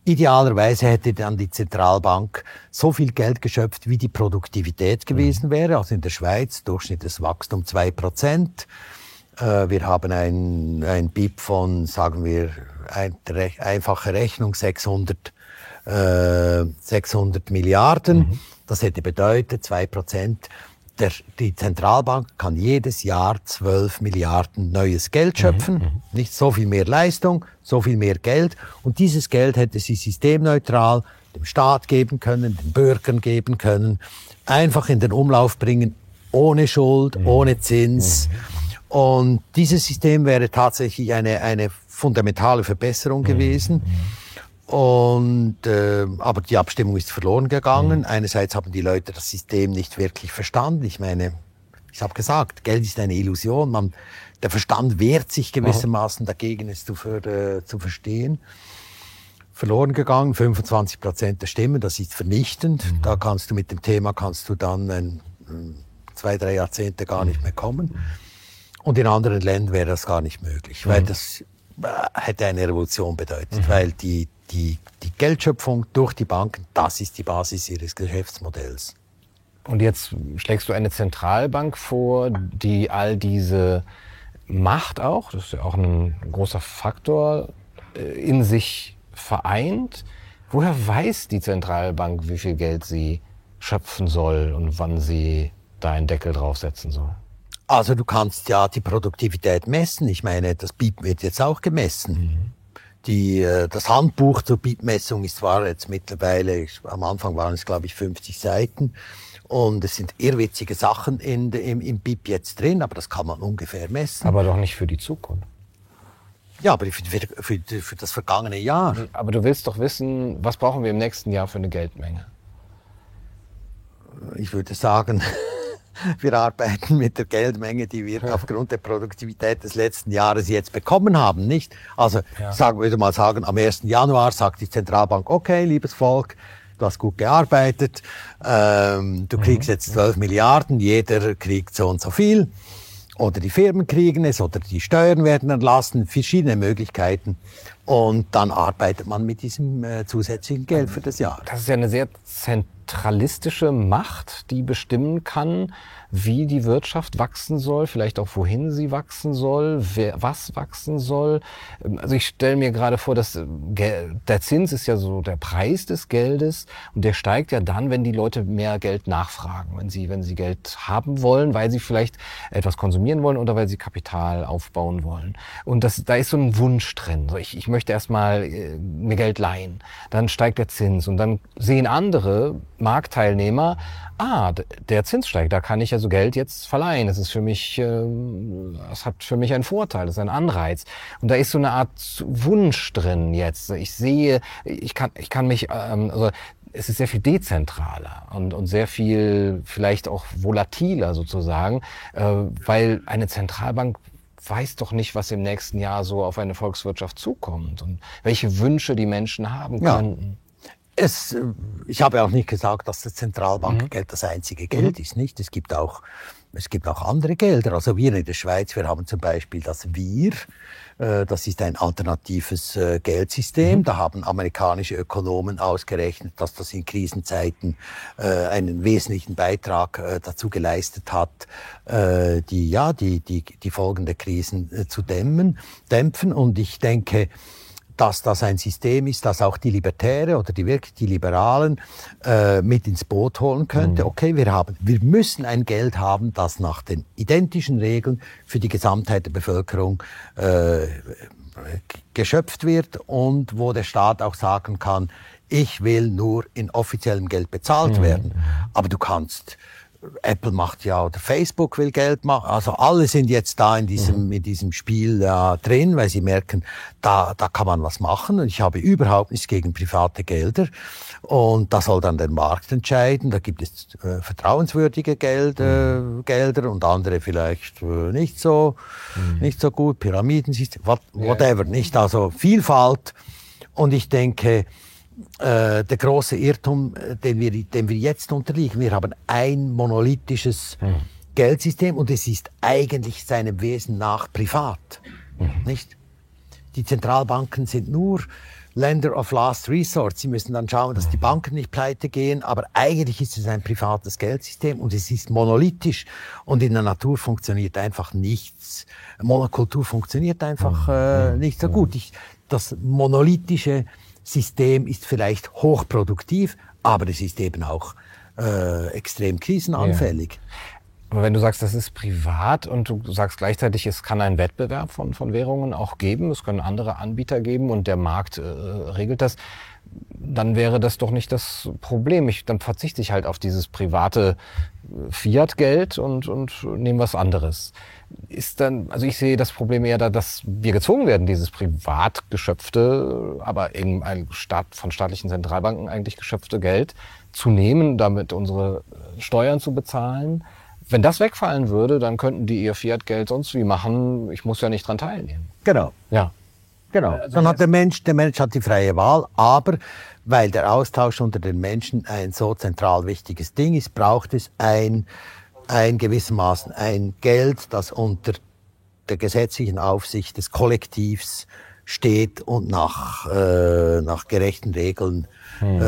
Idealerweise hätte dann die Zentralbank so viel Geld geschöpft, wie die Produktivität gewesen mhm. wäre. Also in der Schweiz durchschnittliches Wachstum zwei Prozent. Äh, wir haben ein, ein BIP von, sagen wir, ein, einfache Rechnung 600, äh, 600 Milliarden. Mhm. Das hätte bedeutet, zwei Prozent der, die Zentralbank kann jedes Jahr 12 Milliarden neues Geld mhm, schöpfen. Mhm, Nicht so viel mehr Leistung, so viel mehr Geld. Und dieses Geld hätte sie systemneutral dem Staat geben können, den Bürgern geben können, einfach in den Umlauf bringen, ohne Schuld, mhm. ohne Zins. Mhm. Und dieses System wäre tatsächlich eine, eine fundamentale Verbesserung mhm, gewesen. Und, äh, aber die Abstimmung ist verloren gegangen. Mhm. Einerseits haben die Leute das System nicht wirklich verstanden. Ich meine, ich habe gesagt, Geld ist eine Illusion. Man, der Verstand wehrt sich gewissermaßen dagegen, es zu, für, äh, zu verstehen. Verloren gegangen, 25 Prozent der Stimmen, das ist vernichtend. Mhm. Da kannst du mit dem Thema kannst du dann ein, zwei, drei Jahrzehnte gar nicht mehr kommen. Und in anderen Ländern wäre das gar nicht möglich, mhm. weil das äh, hätte eine Revolution bedeutet, mhm. weil die die, die Geldschöpfung durch die Banken, das ist die Basis ihres Geschäftsmodells. Und jetzt schlägst du eine Zentralbank vor, die all diese Macht auch, das ist ja auch ein großer Faktor, äh, in sich vereint. Woher weiß die Zentralbank, wie viel Geld sie schöpfen soll und wann sie da einen Deckel draufsetzen soll? Also du kannst ja die Produktivität messen. Ich meine, das BIP wird jetzt auch gemessen. Mhm. Die, äh, das Handbuch zur BIP-Messung ist zwar jetzt mittlerweile, am Anfang waren es glaube ich 50 Seiten und es sind irrwitzige Sachen in, im, im BIP jetzt drin, aber das kann man ungefähr messen. Aber doch nicht für die Zukunft. Ja, aber für, für, für, für das vergangene Jahr. Aber du willst doch wissen, was brauchen wir im nächsten Jahr für eine Geldmenge? Ich würde sagen, wir arbeiten mit der Geldmenge, die wir aufgrund der Produktivität des letzten Jahres jetzt bekommen haben, nicht? Also, ja. sagen, würde mal sagen, am 1. Januar sagt die Zentralbank, okay, liebes Volk, du hast gut gearbeitet, ähm, du mhm. kriegst jetzt 12 Milliarden, jeder kriegt so und so viel. Oder die Firmen kriegen es, oder die Steuern werden entlassen, verschiedene Möglichkeiten. Und dann arbeitet man mit diesem äh, zusätzlichen Geld für das Jahr. Das ist ja eine sehr zentralistische Macht, die bestimmen kann, wie die Wirtschaft wachsen soll, vielleicht auch wohin sie wachsen soll, wer, was wachsen soll. Also ich stelle mir gerade vor, dass äh, der Zins ist ja so der Preis des Geldes und der steigt ja dann, wenn die Leute mehr Geld nachfragen, wenn sie, wenn sie Geld haben wollen, weil sie vielleicht etwas konsumieren wollen oder weil sie Kapital aufbauen wollen. Und das, da ist so ein Wunsch drin. So ich, ich möchte erstmal äh, mir Geld leihen. Dann steigt der Zins und dann sehen andere Marktteilnehmer, ah, der Zins steigt, da kann ich also Geld jetzt verleihen. Das ist für mich, äh, das hat für mich einen Vorteil, das ist ein Anreiz. Und da ist so eine Art Wunsch drin jetzt. Ich sehe, ich kann, ich kann mich, ähm, also es ist sehr viel dezentraler und, und sehr viel vielleicht auch volatiler sozusagen, äh, weil eine Zentralbank weiß doch nicht, was im nächsten Jahr so auf eine Volkswirtschaft zukommt und welche Wünsche die Menschen haben könnten. Es, äh, ich habe auch nicht gesagt, dass das Zentralbankgeld mhm. das einzige Geld mhm. ist, nicht? Es gibt auch, es gibt auch andere Gelder. Also wir in der Schweiz, wir haben zum Beispiel das Wir, äh, das ist ein alternatives äh, Geldsystem. Mhm. Da haben amerikanische Ökonomen ausgerechnet, dass das in Krisenzeiten einen wesentlichen Beitrag dazu geleistet hat, die, ja, die, die, die Folgen der Krisen zu dämmen, dämpfen. Und ich denke, dass das ein System ist, das auch die Libertäre oder die wirklich die Liberalen äh, mit ins Boot holen könnte. Mhm. Okay, wir haben, wir müssen ein Geld haben, das nach den identischen Regeln für die Gesamtheit der Bevölkerung äh, geschöpft wird und wo der Staat auch sagen kann, ich will nur in offiziellem Geld bezahlt mhm. werden. Aber du kannst Apple macht ja oder Facebook will Geld machen. Also alle sind jetzt da in diesem, mhm. in diesem Spiel ja, drin, weil sie merken, da, da kann man was machen. Und ich habe überhaupt nichts gegen private Gelder. Und da soll dann der Markt entscheiden. Da gibt es äh, vertrauenswürdige Geld, äh, mhm. Gelder und andere vielleicht äh, nicht so, mhm. nicht so gut. Pyramidensystem, what, whatever, ja. nicht? Also Vielfalt. Und ich denke, äh, der große Irrtum, äh, den wir, dem wir jetzt unterliegen. Wir haben ein monolithisches mhm. Geldsystem und es ist eigentlich seinem Wesen nach privat. Mhm. Nicht? Die Zentralbanken sind nur Lender of Last Resort. Sie müssen dann schauen, dass die Banken nicht pleite gehen, aber eigentlich ist es ein privates Geldsystem und es ist monolithisch und in der Natur funktioniert einfach nichts. Monokultur funktioniert einfach äh, nicht so gut. Ich, das monolithische System ist vielleicht hochproduktiv, aber es ist eben auch äh, extrem krisenanfällig. Ja. Aber wenn du sagst, das ist privat und du sagst gleichzeitig, es kann einen Wettbewerb von, von Währungen auch geben, es können andere Anbieter geben und der Markt äh, regelt das, dann wäre das doch nicht das Problem. Ich, dann verzichte ich halt auf dieses private äh, Fiat-Geld und, und nehme was anderes ist dann, also ich sehe das Problem eher da, dass wir gezwungen werden, dieses privat geschöpfte, aber in ein Staat, von staatlichen Zentralbanken eigentlich geschöpfte Geld zu nehmen, damit unsere Steuern zu bezahlen. Wenn das wegfallen würde, dann könnten die ihr Fiat-Geld sonst wie machen. Ich muss ja nicht dran teilnehmen. Genau. Ja. Genau. Also dann hat der Mensch, der Mensch hat die freie Wahl, aber weil der Austausch unter den Menschen ein so zentral wichtiges Ding ist, braucht es ein ein gewissermaßen ein Geld, das unter der gesetzlichen Aufsicht des Kollektivs steht und nach, äh, nach gerechten Regeln hm.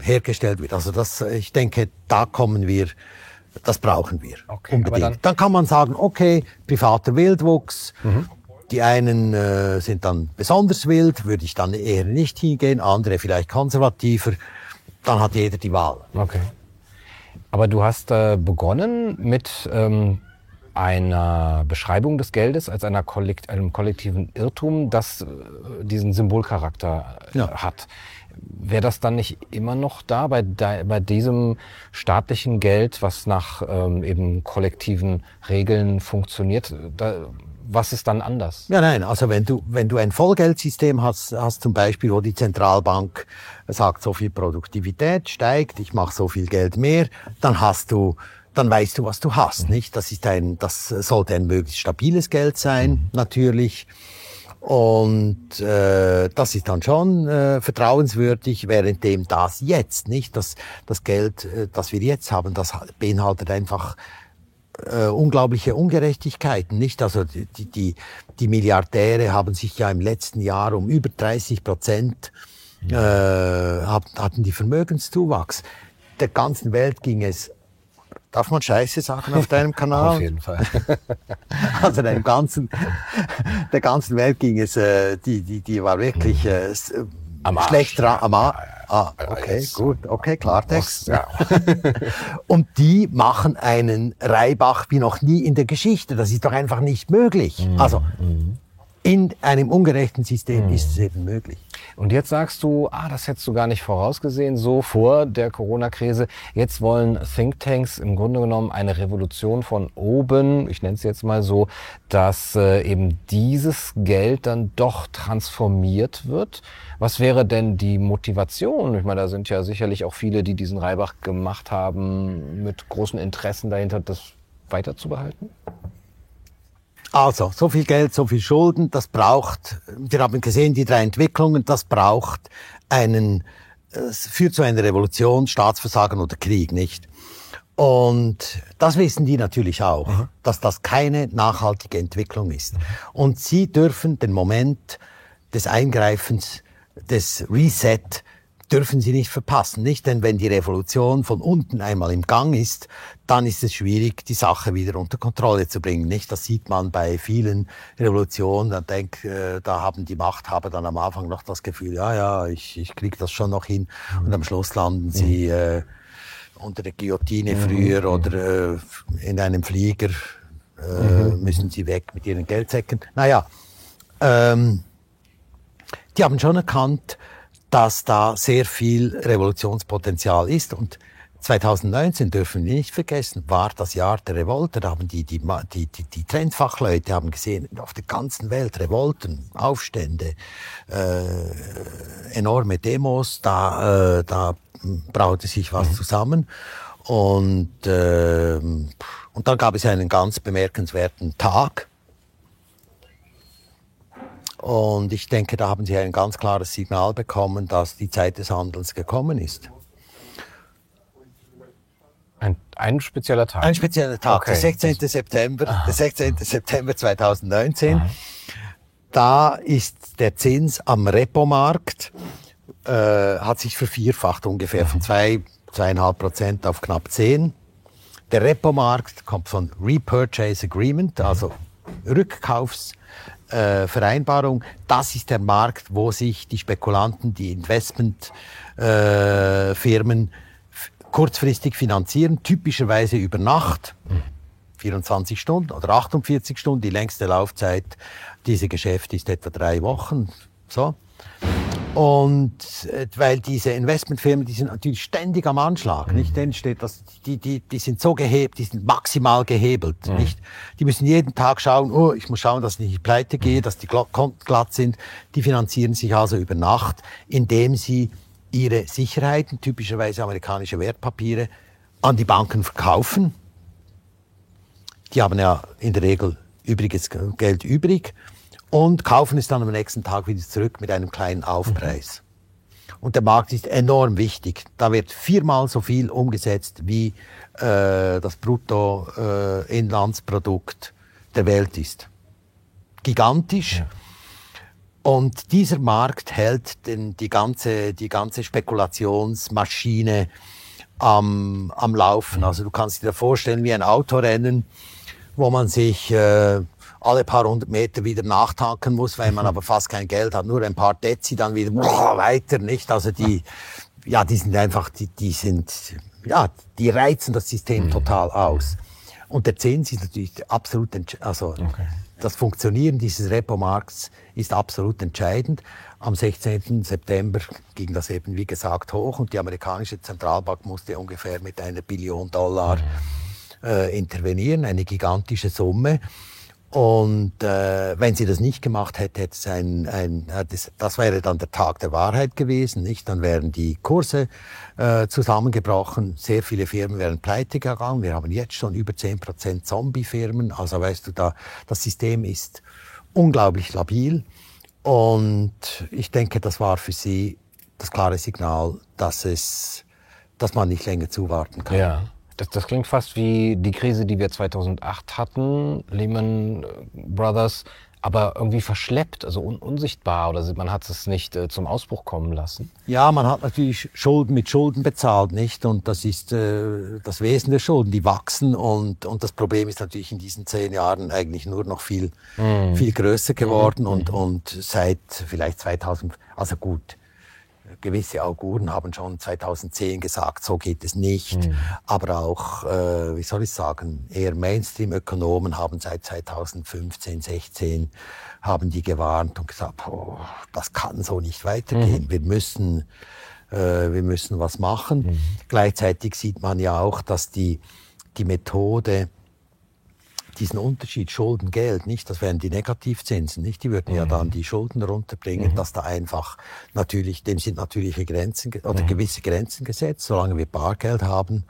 äh, hergestellt wird. Also das, ich denke, da kommen wir, das brauchen wir okay, unbedingt. Dann, dann, kann man sagen, okay, privater Wildwuchs, mhm. die einen äh, sind dann besonders wild, würde ich dann eher nicht hingehen, andere vielleicht konservativer, dann hat jeder die Wahl. Okay. Aber du hast äh, begonnen mit ähm, einer Beschreibung des Geldes als einer Kollekt einem kollektiven Irrtum, das äh, diesen Symbolcharakter äh, ja. hat. Wäre das dann nicht immer noch da bei, bei diesem staatlichen Geld, was nach ähm, eben kollektiven Regeln funktioniert? Da, was ist dann anders? Ja, nein, also wenn du, wenn du ein Vollgeldsystem hast, hast zum Beispiel, wo die Zentralbank sagt, so viel Produktivität steigt, ich mache so viel Geld mehr, dann hast du dann weißt du, was du hast, nicht? Das ist ein, das sollte ein möglichst stabiles Geld sein, mhm. natürlich. Und äh, das ist dann schon äh, vertrauenswürdig, währenddem das jetzt, nicht? Das, das Geld, äh, das wir jetzt haben, das beinhaltet einfach äh, unglaubliche Ungerechtigkeiten, nicht? Also die, die, die Milliardäre haben sich ja im letzten Jahr um über 30 Prozent äh, hatten die Vermögenszuwachs. der ganzen Welt ging es Darf man Scheiße sagen auf deinem *laughs* Kanal? auf jeden Fall. *laughs* also der ganzen, der ganzen Welt ging es, äh, die, die, die war wirklich äh, am schlecht dran. Am Arsch. Ah, okay, gut, okay, Klartext. Ja. *laughs* und die machen einen Reibach wie noch nie in der Geschichte. Das ist doch einfach nicht möglich. Mhm. Also mhm. In einem ungerechten System mhm. ist es eben möglich. Und jetzt sagst du, ah, das hättest du gar nicht vorausgesehen, so vor der Corona-Krise. Jetzt wollen Thinktanks im Grunde genommen eine Revolution von oben, ich nenne es jetzt mal so, dass äh, eben dieses Geld dann doch transformiert wird. Was wäre denn die Motivation? Ich meine, da sind ja sicherlich auch viele, die diesen Reibach gemacht haben, mit großen Interessen dahinter, das weiterzubehalten? Also, so viel Geld, so viel Schulden, das braucht, wir haben gesehen, die drei Entwicklungen, das braucht einen, es führt zu einer Revolution, Staatsversagen oder Krieg, nicht? Und das wissen die natürlich auch, mhm. dass das keine nachhaltige Entwicklung ist. Mhm. Und sie dürfen den Moment des Eingreifens, des Reset dürfen sie nicht verpassen, nicht? Denn wenn die Revolution von unten einmal im Gang ist, dann ist es schwierig, die Sache wieder unter Kontrolle zu bringen, nicht? Das sieht man bei vielen Revolutionen. Da denk, äh, da haben die Machthaber dann am Anfang noch das Gefühl, ja, ja, ich, ich krieg das schon noch hin. Und am Schluss landen sie äh, unter der Guillotine früher oder äh, in einem Flieger äh, mhm. müssen sie weg mit ihren Geldsäcken. Naja, ähm, die haben schon erkannt, dass da sehr viel Revolutionspotenzial ist. Und 2019 dürfen wir nicht vergessen, war das Jahr der Revolte. Da haben die, die, die, die, Trendfachleute haben gesehen, auf der ganzen Welt Revolten, Aufstände, äh, enorme Demos, da, äh, da braute sich was mhm. zusammen. Und, äh, und dann gab es einen ganz bemerkenswerten Tag, und ich denke, da haben Sie ein ganz klares Signal bekommen, dass die Zeit des Handelns gekommen ist. Ein, ein spezieller Tag? Ein spezieller Tag, okay. der 16. September, der 16. September 2019. Aha. Da ist der Zins am Repomarkt, äh, hat sich vervierfacht ungefähr, von zwei, zweieinhalb Prozent auf knapp zehn. Der Repomarkt kommt von Repurchase Agreement, also Rückkaufs äh, Vereinbarung. Das ist der Markt, wo sich die Spekulanten, die Investmentfirmen äh, kurzfristig finanzieren, typischerweise über Nacht. 24 Stunden oder 48 Stunden, die längste Laufzeit dieser Geschäfte ist etwa drei Wochen. So. Und äh, weil diese Investmentfirmen, die sind natürlich ständig am Anschlag, mhm. nicht? Denen steht das, die, die, die sind so gehebt, die sind maximal gehebelt, mhm. nicht? Die müssen jeden Tag schauen, oh, ich muss schauen, dass ich nicht pleite gehe, mhm. dass die glatt sind. Die finanzieren sich also über Nacht, indem sie ihre Sicherheiten, typischerweise amerikanische Wertpapiere, an die Banken verkaufen. Die haben ja in der Regel übriges Geld übrig und kaufen es dann am nächsten Tag wieder zurück mit einem kleinen Aufpreis. Mhm. Und der Markt ist enorm wichtig. Da wird viermal so viel umgesetzt wie äh, das Bruttoinlandsprodukt äh, der Welt ist. Gigantisch. Ja. Und dieser Markt hält den, die, ganze, die ganze Spekulationsmaschine am, am Laufen. Mhm. Also du kannst dir vorstellen wie ein Autorennen, wo man sich äh, alle paar hundert Meter wieder nachtanken muss, weil man mhm. aber fast kein Geld hat, nur ein paar Dezi, dann wieder *laughs* weiter, nicht? Also die, ja, die sind einfach, die, die sind, ja, die reizen das System mhm. total aus. Und der Zins ist natürlich absolut, also okay. das Funktionieren dieses Repo-Markts ist absolut entscheidend. Am 16. September ging das eben, wie gesagt, hoch und die amerikanische Zentralbank musste ungefähr mit einer Billion Dollar mhm. äh, intervenieren, eine gigantische Summe. Und äh, wenn sie das nicht gemacht hätte, hätte es ein, ein das, das wäre dann der Tag der Wahrheit gewesen, nicht? Dann wären die Kurse äh, zusammengebrochen, sehr viele Firmen wären pleite gegangen. Wir haben jetzt schon über zehn Prozent Zombie-Firmen. Also weißt du, da das System ist unglaublich labil. Und ich denke, das war für sie das klare Signal, dass es, dass man nicht länger zuwarten kann. Ja. Das, das klingt fast wie die Krise, die wir 2008 hatten, Lehman Brothers. aber irgendwie verschleppt, also un unsichtbar oder man hat es nicht äh, zum Ausbruch kommen lassen. Ja, man hat natürlich Schulden mit Schulden bezahlt, nicht? Und das ist äh, das Wesen der Schulden, die wachsen und, und das Problem ist natürlich in diesen zehn Jahren eigentlich nur noch viel, mm. viel größer geworden mm. und, und seit vielleicht 2000, also gut, gewisse Auguren haben schon 2010 gesagt, so geht es nicht. Mhm. Aber auch, äh, wie soll ich sagen, eher Mainstream-Ökonomen haben seit 2015, 16 haben die gewarnt und gesagt, oh, das kann so nicht weitergehen. Mhm. Wir müssen, äh, wir müssen was machen. Mhm. Gleichzeitig sieht man ja auch, dass die, die Methode, diesen Unterschied Schulden-Geld, nicht, das wären die Negativzinsen, nicht, die würden mhm. ja dann die Schulden runterbringen, mhm. dass da einfach natürlich, dem sind natürliche Grenzen oder mhm. gewisse Grenzen gesetzt. Solange wir Bargeld haben,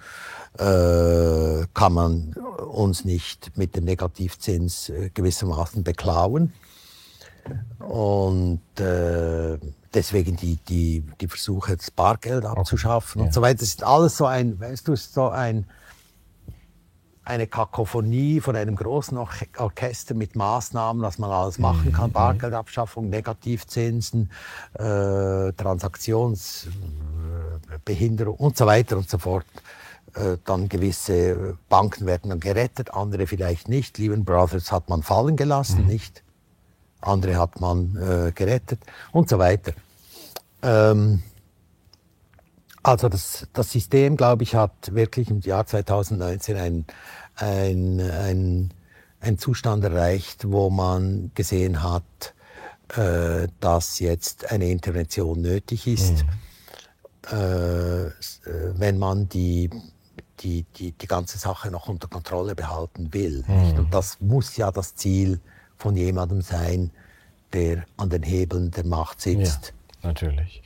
äh, kann man uns nicht mit dem Negativzins äh, gewissermaßen beklauen. Und äh, deswegen die, die, die Versuche, das Bargeld abzuschaffen okay. und so weiter. Das ist alles so ein, weißt du, so ein, eine Kakophonie von einem großen Orchester mit Maßnahmen, was man alles machen kann, mhm. Bargeldabschaffung, Negativzinsen, äh, Transaktionsbehinderung und so weiter und so fort. Äh, dann gewisse Banken werden dann gerettet, andere vielleicht nicht. Lehman Brothers hat man fallen gelassen, mhm. nicht? Andere hat man äh, gerettet und so weiter. Ähm, also das, das System, glaube ich, hat wirklich im Jahr 2019 ein, ein, ein, ein Zustand erreicht, wo man gesehen hat, äh, dass jetzt eine Intervention nötig ist, mhm. äh, wenn man die, die, die, die ganze Sache noch unter Kontrolle behalten will. Mhm. Und das muss ja das Ziel von jemandem sein, der an den Hebeln der Macht sitzt. Ja, natürlich.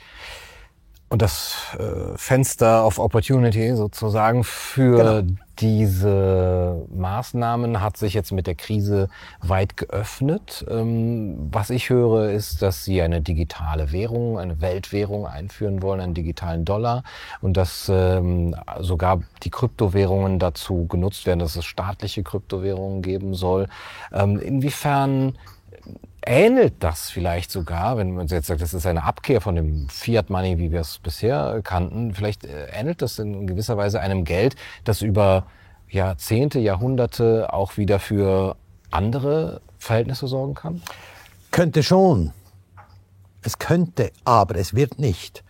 Und das äh, Fenster of Opportunity sozusagen für genau. diese Maßnahmen hat sich jetzt mit der Krise weit geöffnet. Ähm, was ich höre, ist, dass Sie eine digitale Währung, eine Weltwährung einführen wollen, einen digitalen Dollar und dass ähm, sogar die Kryptowährungen dazu genutzt werden, dass es staatliche Kryptowährungen geben soll. Ähm, inwiefern ähnelt das vielleicht sogar, wenn man jetzt sagt, das ist eine Abkehr von dem Fiat Money, wie wir es bisher kannten, vielleicht äh, ähnelt das in gewisser Weise einem Geld, das über Jahrzehnte, Jahrhunderte auch wieder für andere Verhältnisse sorgen kann? Könnte schon. Es könnte, aber es wird nicht.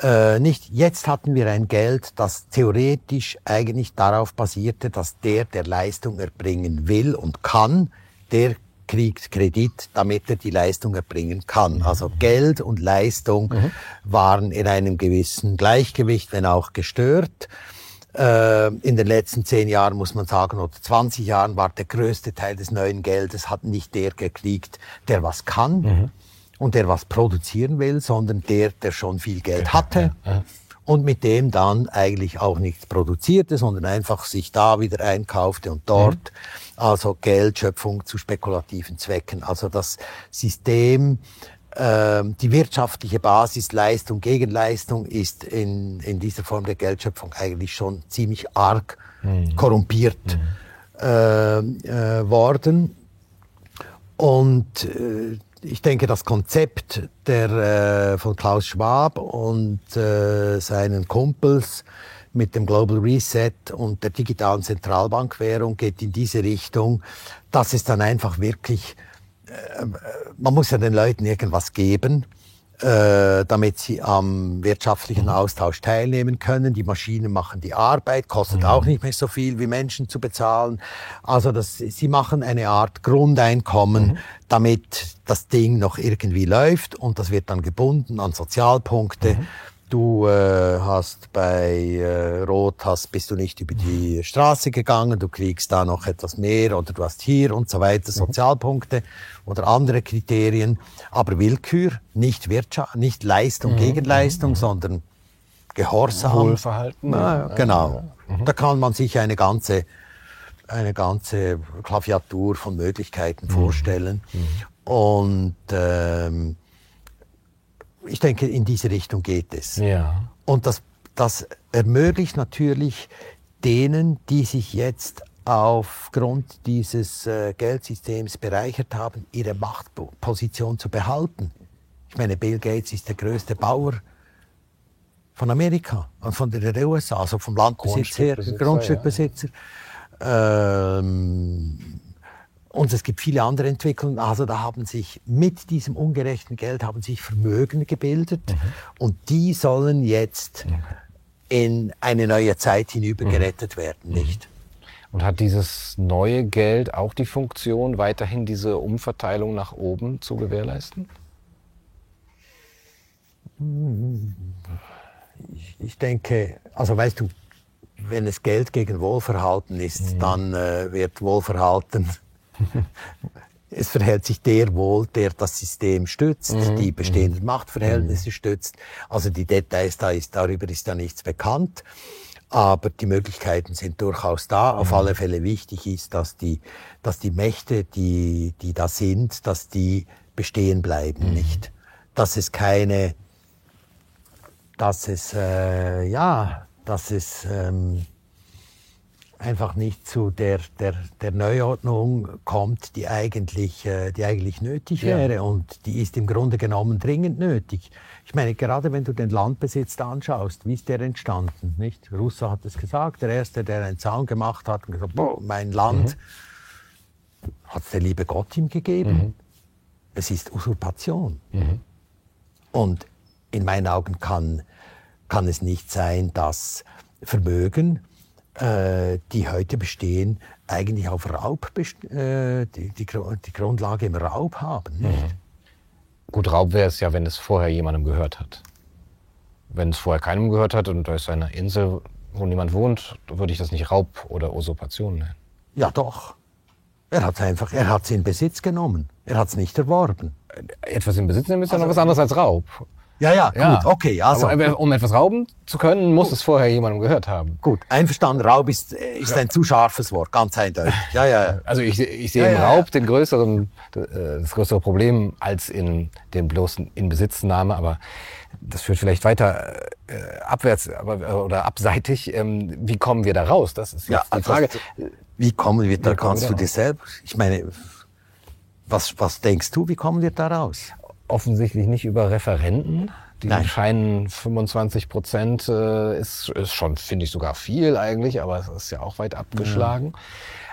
Äh, nicht jetzt hatten wir ein Geld, das theoretisch eigentlich darauf basierte, dass der, der Leistung erbringen will und kann, der kriegt Kredit, damit er die Leistung erbringen kann. Also Geld und Leistung mhm. waren in einem gewissen Gleichgewicht, wenn auch gestört. Äh, in den letzten zehn Jahren muss man sagen, oder 20 Jahren war der größte Teil des neuen Geldes, hat nicht der gekriegt, der was kann mhm. und der was produzieren will, sondern der, der schon viel Geld hatte. Ja, ja und mit dem dann eigentlich auch nichts produzierte, sondern einfach sich da wieder einkaufte und dort. Mhm. Also Geldschöpfung zu spekulativen Zwecken. Also das System, äh, die wirtschaftliche Basis, Leistung, Gegenleistung ist in, in dieser Form der Geldschöpfung eigentlich schon ziemlich arg mhm. korrumpiert mhm. Äh, äh, worden. Und äh, ich denke, das Konzept der, äh, von Klaus Schwab und äh, seinen Kumpels mit dem Global Reset und der digitalen Zentralbankwährung geht in diese Richtung, dass es dann einfach wirklich, äh, man muss ja den Leuten irgendwas geben äh, damit sie am wirtschaftlichen mhm. Austausch teilnehmen können. Die Maschinen machen die Arbeit, kostet mhm. auch nicht mehr so viel wie Menschen zu bezahlen. Also das, sie machen eine Art Grundeinkommen, mhm. damit das Ding noch irgendwie läuft und das wird dann gebunden an Sozialpunkte. Mhm du äh, hast bei äh, Rot hast, bist du nicht über die Straße gegangen, du kriegst da noch etwas mehr oder du hast hier und so weiter mhm. Sozialpunkte oder andere Kriterien, aber Willkür, nicht Wirtschaft, nicht Leistung mhm. gegen Leistung, mhm. sondern Gehorsam. Wohlverhalten. Ja, genau. Mhm. Da kann man sich eine ganze eine ganze Klaviatur von Möglichkeiten mhm. vorstellen. Mhm. Und ähm, ich denke, in diese Richtung geht es. Ja. Und das, das ermöglicht natürlich denen, die sich jetzt aufgrund dieses äh, Geldsystems bereichert haben, ihre Machtposition zu behalten. Ich meine, Bill Gates ist der größte Bauer von Amerika und von der USA, also vom Landbesitz her, Grundstückbesitzer. Ja. Ähm, und es gibt viele andere Entwicklungen. Also da haben sich mit diesem ungerechten Geld haben sich Vermögen gebildet mhm. und die sollen jetzt in eine neue Zeit hinüber mhm. gerettet werden, nicht? Und hat dieses neue Geld auch die Funktion, weiterhin diese Umverteilung nach oben zu gewährleisten? Ich, ich denke, also weißt du, wenn es Geld gegen Wohlverhalten ist, mhm. dann äh, wird Wohlverhalten *laughs* es verhält sich der wohl, der das System stützt, mhm. die bestehenden mhm. Machtverhältnisse mhm. stützt. Also die Details da ist, darüber ist ja nichts bekannt. Aber die Möglichkeiten sind durchaus da. Auf mhm. alle Fälle wichtig ist, dass die, dass die Mächte, die, die da sind, dass die bestehen bleiben, mhm. nicht? Dass es keine, dass es, äh, ja, dass es, ähm, einfach nicht zu der, der, der Neuordnung kommt, die eigentlich, äh, die eigentlich nötig ja. wäre. Und die ist im Grunde genommen dringend nötig. Ich meine, gerade wenn du den Landbesitz anschaust, wie ist der entstanden? Nicht? Rousseau hat es gesagt, der Erste, der einen Zaun gemacht hat und gesagt, boah, mein Land, mhm. hat der liebe Gott ihm gegeben. Mhm. Es ist Usurpation. Mhm. Und in meinen Augen kann, kann es nicht sein, dass Vermögen, äh, die heute bestehen, eigentlich auf Raub, äh, die, die, die, Grundlage im Raub haben. Nicht? Gut, Raub wäre es ja, wenn es vorher jemandem gehört hat. Wenn es vorher keinem gehört hat und da ist eine Insel, wo niemand wohnt, würde ich das nicht Raub oder Usurpation nennen. Ja, doch. Er hat es einfach, er hat es in Besitz genommen. Er hat es nicht erworben. Etwas in Besitz nehmen ist also, ja noch was anderes als Raub. Ja, ja, ja, gut, okay. Also, Aber um etwas rauben zu können, muss gut. es vorher jemandem gehört haben. Gut, einverstanden, Raub ist, ist ja. ein zu scharfes Wort, ganz eindeutig. Ja, ja, ja. *laughs* Also ich, ich sehe im Raub den größeren, äh, das größere Problem als in dem bloßen Inbesitznahme, aber das führt vielleicht weiter äh, abwärts aber, oder abseitig. Ähm, wie kommen wir da raus? Das ist jetzt ja, die Frage. Das, wie kommen wir da? Wie kannst du dir selbst? Ich meine, was, was denkst du, wie kommen wir da raus? Offensichtlich nicht über Referenten. Die Nein. scheinen 25 Prozent äh, ist, ist schon, finde ich, sogar viel eigentlich, aber es ist ja auch weit abgeschlagen. Ja.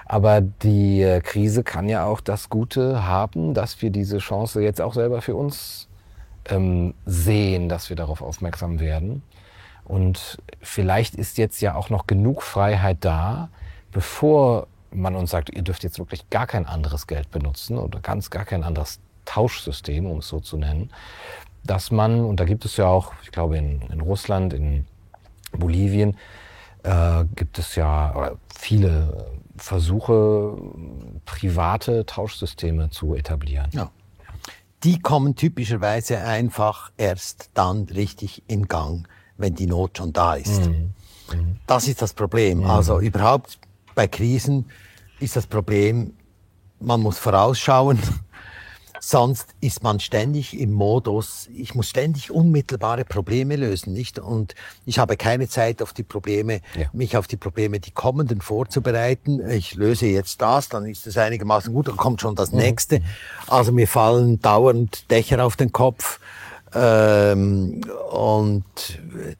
Aber die äh, Krise kann ja auch das Gute haben, dass wir diese Chance jetzt auch selber für uns ähm, sehen, dass wir darauf aufmerksam werden. Und vielleicht ist jetzt ja auch noch genug Freiheit da, bevor man uns sagt, ihr dürft jetzt wirklich gar kein anderes Geld benutzen oder ganz gar kein anderes Tauschsystem, um es so zu nennen, dass man, und da gibt es ja auch, ich glaube in, in Russland, in Bolivien, äh, gibt es ja viele Versuche, private Tauschsysteme zu etablieren. Ja. Die kommen typischerweise einfach erst dann richtig in Gang, wenn die Not schon da ist. Mhm. Mhm. Das ist das Problem. Mhm. Also überhaupt bei Krisen ist das Problem, man muss vorausschauen Sonst ist man ständig im Modus, ich muss ständig unmittelbare Probleme lösen, nicht? Und ich habe keine Zeit auf die Probleme, ja. mich auf die Probleme, die kommenden vorzubereiten. Ich löse jetzt das, dann ist es einigermaßen gut, dann kommt schon das mhm. nächste. Also mir fallen dauernd Dächer auf den Kopf. Ähm, und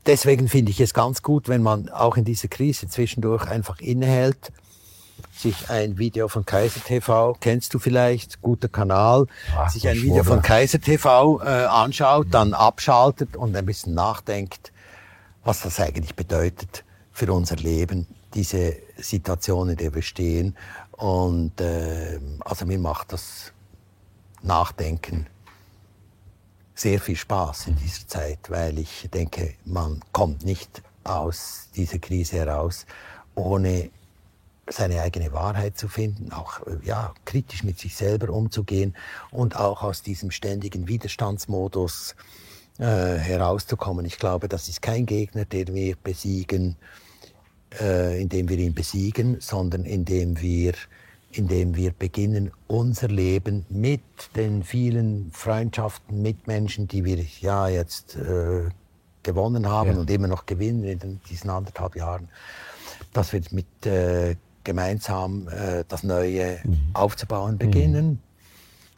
deswegen finde ich es ganz gut, wenn man auch in dieser Krise zwischendurch einfach innehält sich ein Video von Kaiser TV, kennst du vielleicht, guter Kanal, Ach, sich ein Video von Kaiser TV äh, anschaut, dann abschaltet und ein bisschen nachdenkt, was das eigentlich bedeutet für unser Leben, diese Situation, in der wir stehen. Und äh, also mir macht das Nachdenken sehr viel Spaß in dieser Zeit, weil ich denke, man kommt nicht aus dieser Krise heraus, ohne seine eigene Wahrheit zu finden, auch äh, ja, kritisch mit sich selber umzugehen und auch aus diesem ständigen Widerstandsmodus äh, herauszukommen. Ich glaube, das ist kein Gegner, den wir besiegen, äh, indem wir ihn besiegen, sondern indem wir, indem wir beginnen, unser Leben mit den vielen Freundschaften, mit Menschen, die wir ja jetzt äh, gewonnen haben ja. und immer noch gewinnen in diesen anderthalb Jahren, dass wir mit äh, gemeinsam äh, das Neue mhm. aufzubauen beginnen. Mhm.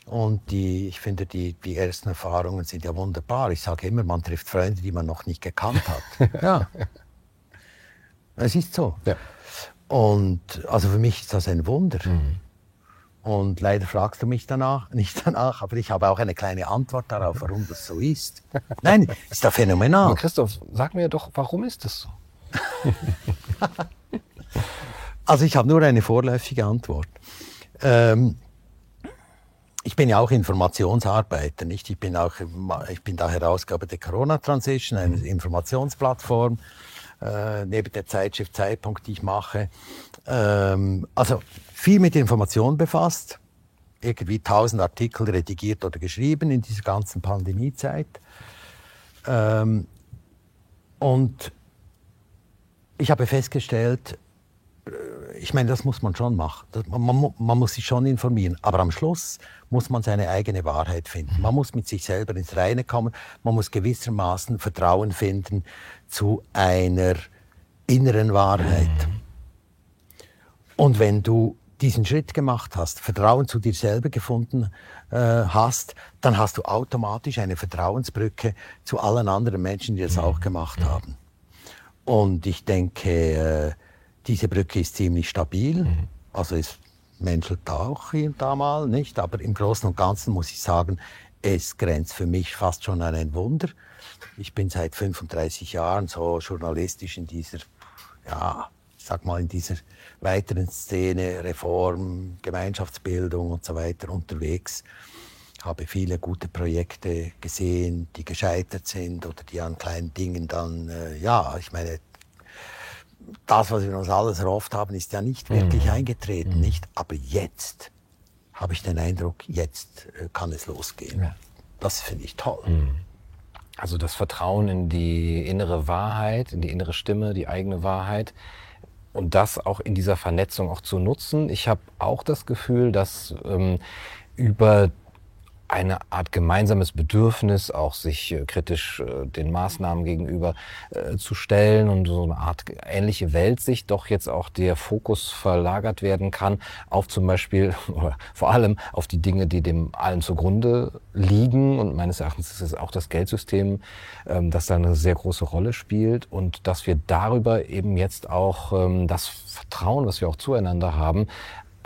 Und die, ich finde, die, die ersten Erfahrungen sind ja wunderbar. Ich sage immer, man trifft Freunde, die man noch nicht gekannt hat. *laughs* ja. Es ist so. Ja. Und also für mich ist das ein Wunder. Mhm. Und leider fragst du mich danach, *laughs* nicht danach, aber ich habe auch eine kleine Antwort darauf, warum das so ist. *laughs* Nein, ist doch phänomenal. Aber Christoph, sag mir doch, warum ist das so? Also ich habe nur eine vorläufige Antwort. Ähm, ich bin ja auch Informationsarbeiter, nicht? Ich bin auch, ich bin da Herausgeber der Corona Transition, eine Informationsplattform, äh, neben der Zeitschrift Zeitpunkt, die ich mache. Ähm, also viel mit Informationen befasst, irgendwie tausend Artikel redigiert oder geschrieben in dieser ganzen Pandemiezeit. Ähm, und ich habe festgestellt, ich meine, das muss man schon machen. Man, man, muss sich schon informieren. Aber am Schluss muss man seine eigene Wahrheit finden. Man muss mit sich selber ins Reine kommen. Man muss gewissermaßen Vertrauen finden zu einer inneren Wahrheit. Und wenn du diesen Schritt gemacht hast, Vertrauen zu dir selber gefunden äh, hast, dann hast du automatisch eine Vertrauensbrücke zu allen anderen Menschen, die das auch gemacht haben. Und ich denke, äh, diese Brücke ist ziemlich stabil. Mhm. Also es menschelt auch hier und da mal, nicht? Aber im Großen und Ganzen muss ich sagen, es grenzt für mich fast schon an ein Wunder. Ich bin seit 35 Jahren so journalistisch in dieser, ja, ich sag mal, in dieser weiteren Szene, Reform, Gemeinschaftsbildung und so weiter unterwegs. Habe viele gute Projekte gesehen, die gescheitert sind oder die an kleinen Dingen dann, äh, ja, ich meine, das, was wir uns alles erhofft haben, ist ja nicht wirklich mhm. eingetreten, mhm. nicht? Aber jetzt habe ich den Eindruck, jetzt äh, kann es losgehen. Ja. Das finde ich toll. Mhm. Also das Vertrauen in die innere Wahrheit, in die innere Stimme, die eigene Wahrheit und das auch in dieser Vernetzung auch zu nutzen. Ich habe auch das Gefühl, dass ähm, über eine Art gemeinsames Bedürfnis, auch sich äh, kritisch äh, den Maßnahmen gegenüber äh, zu stellen und so eine Art ähnliche Weltsicht doch jetzt auch der Fokus verlagert werden kann auf zum Beispiel *laughs* oder vor allem auf die Dinge, die dem allen zugrunde liegen. Und meines Erachtens ist es auch das Geldsystem, ähm, das da eine sehr große Rolle spielt und dass wir darüber eben jetzt auch ähm, das Vertrauen, was wir auch zueinander haben,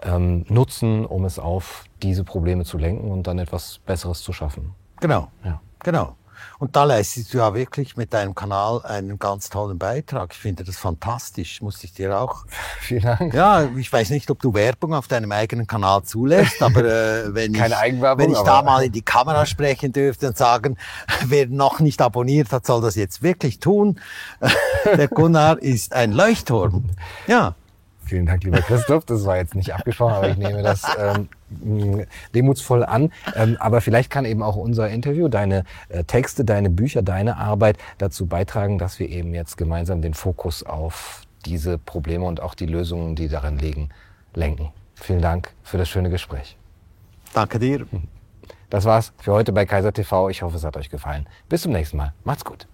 ähm, nutzen, um es auf diese Probleme zu lenken und dann etwas Besseres zu schaffen. Genau, ja. genau. Und da leistest du ja wirklich mit deinem Kanal einen ganz tollen Beitrag. Ich finde das fantastisch, muss ich dir auch. *laughs* Vielen Dank. Ja, ich weiß nicht, ob du Werbung auf deinem eigenen Kanal zulässt, aber äh, *laughs* wenn, ich, wenn ich da mal in die Kamera sprechen dürfte und sagen, *laughs* wer noch nicht abonniert hat, soll das jetzt wirklich tun. Der Gunnar ist ein Leuchtturm. Ja. Vielen Dank, lieber Christoph. Das war jetzt nicht abgesprochen, aber ich nehme das ähm, demutsvoll an. Ähm, aber vielleicht kann eben auch unser Interview, deine äh, Texte, deine Bücher, deine Arbeit dazu beitragen, dass wir eben jetzt gemeinsam den Fokus auf diese Probleme und auch die Lösungen, die darin liegen, lenken. Vielen Dank für das schöne Gespräch. Danke dir. Das war's für heute bei Kaiser TV. Ich hoffe, es hat euch gefallen. Bis zum nächsten Mal. Macht's gut.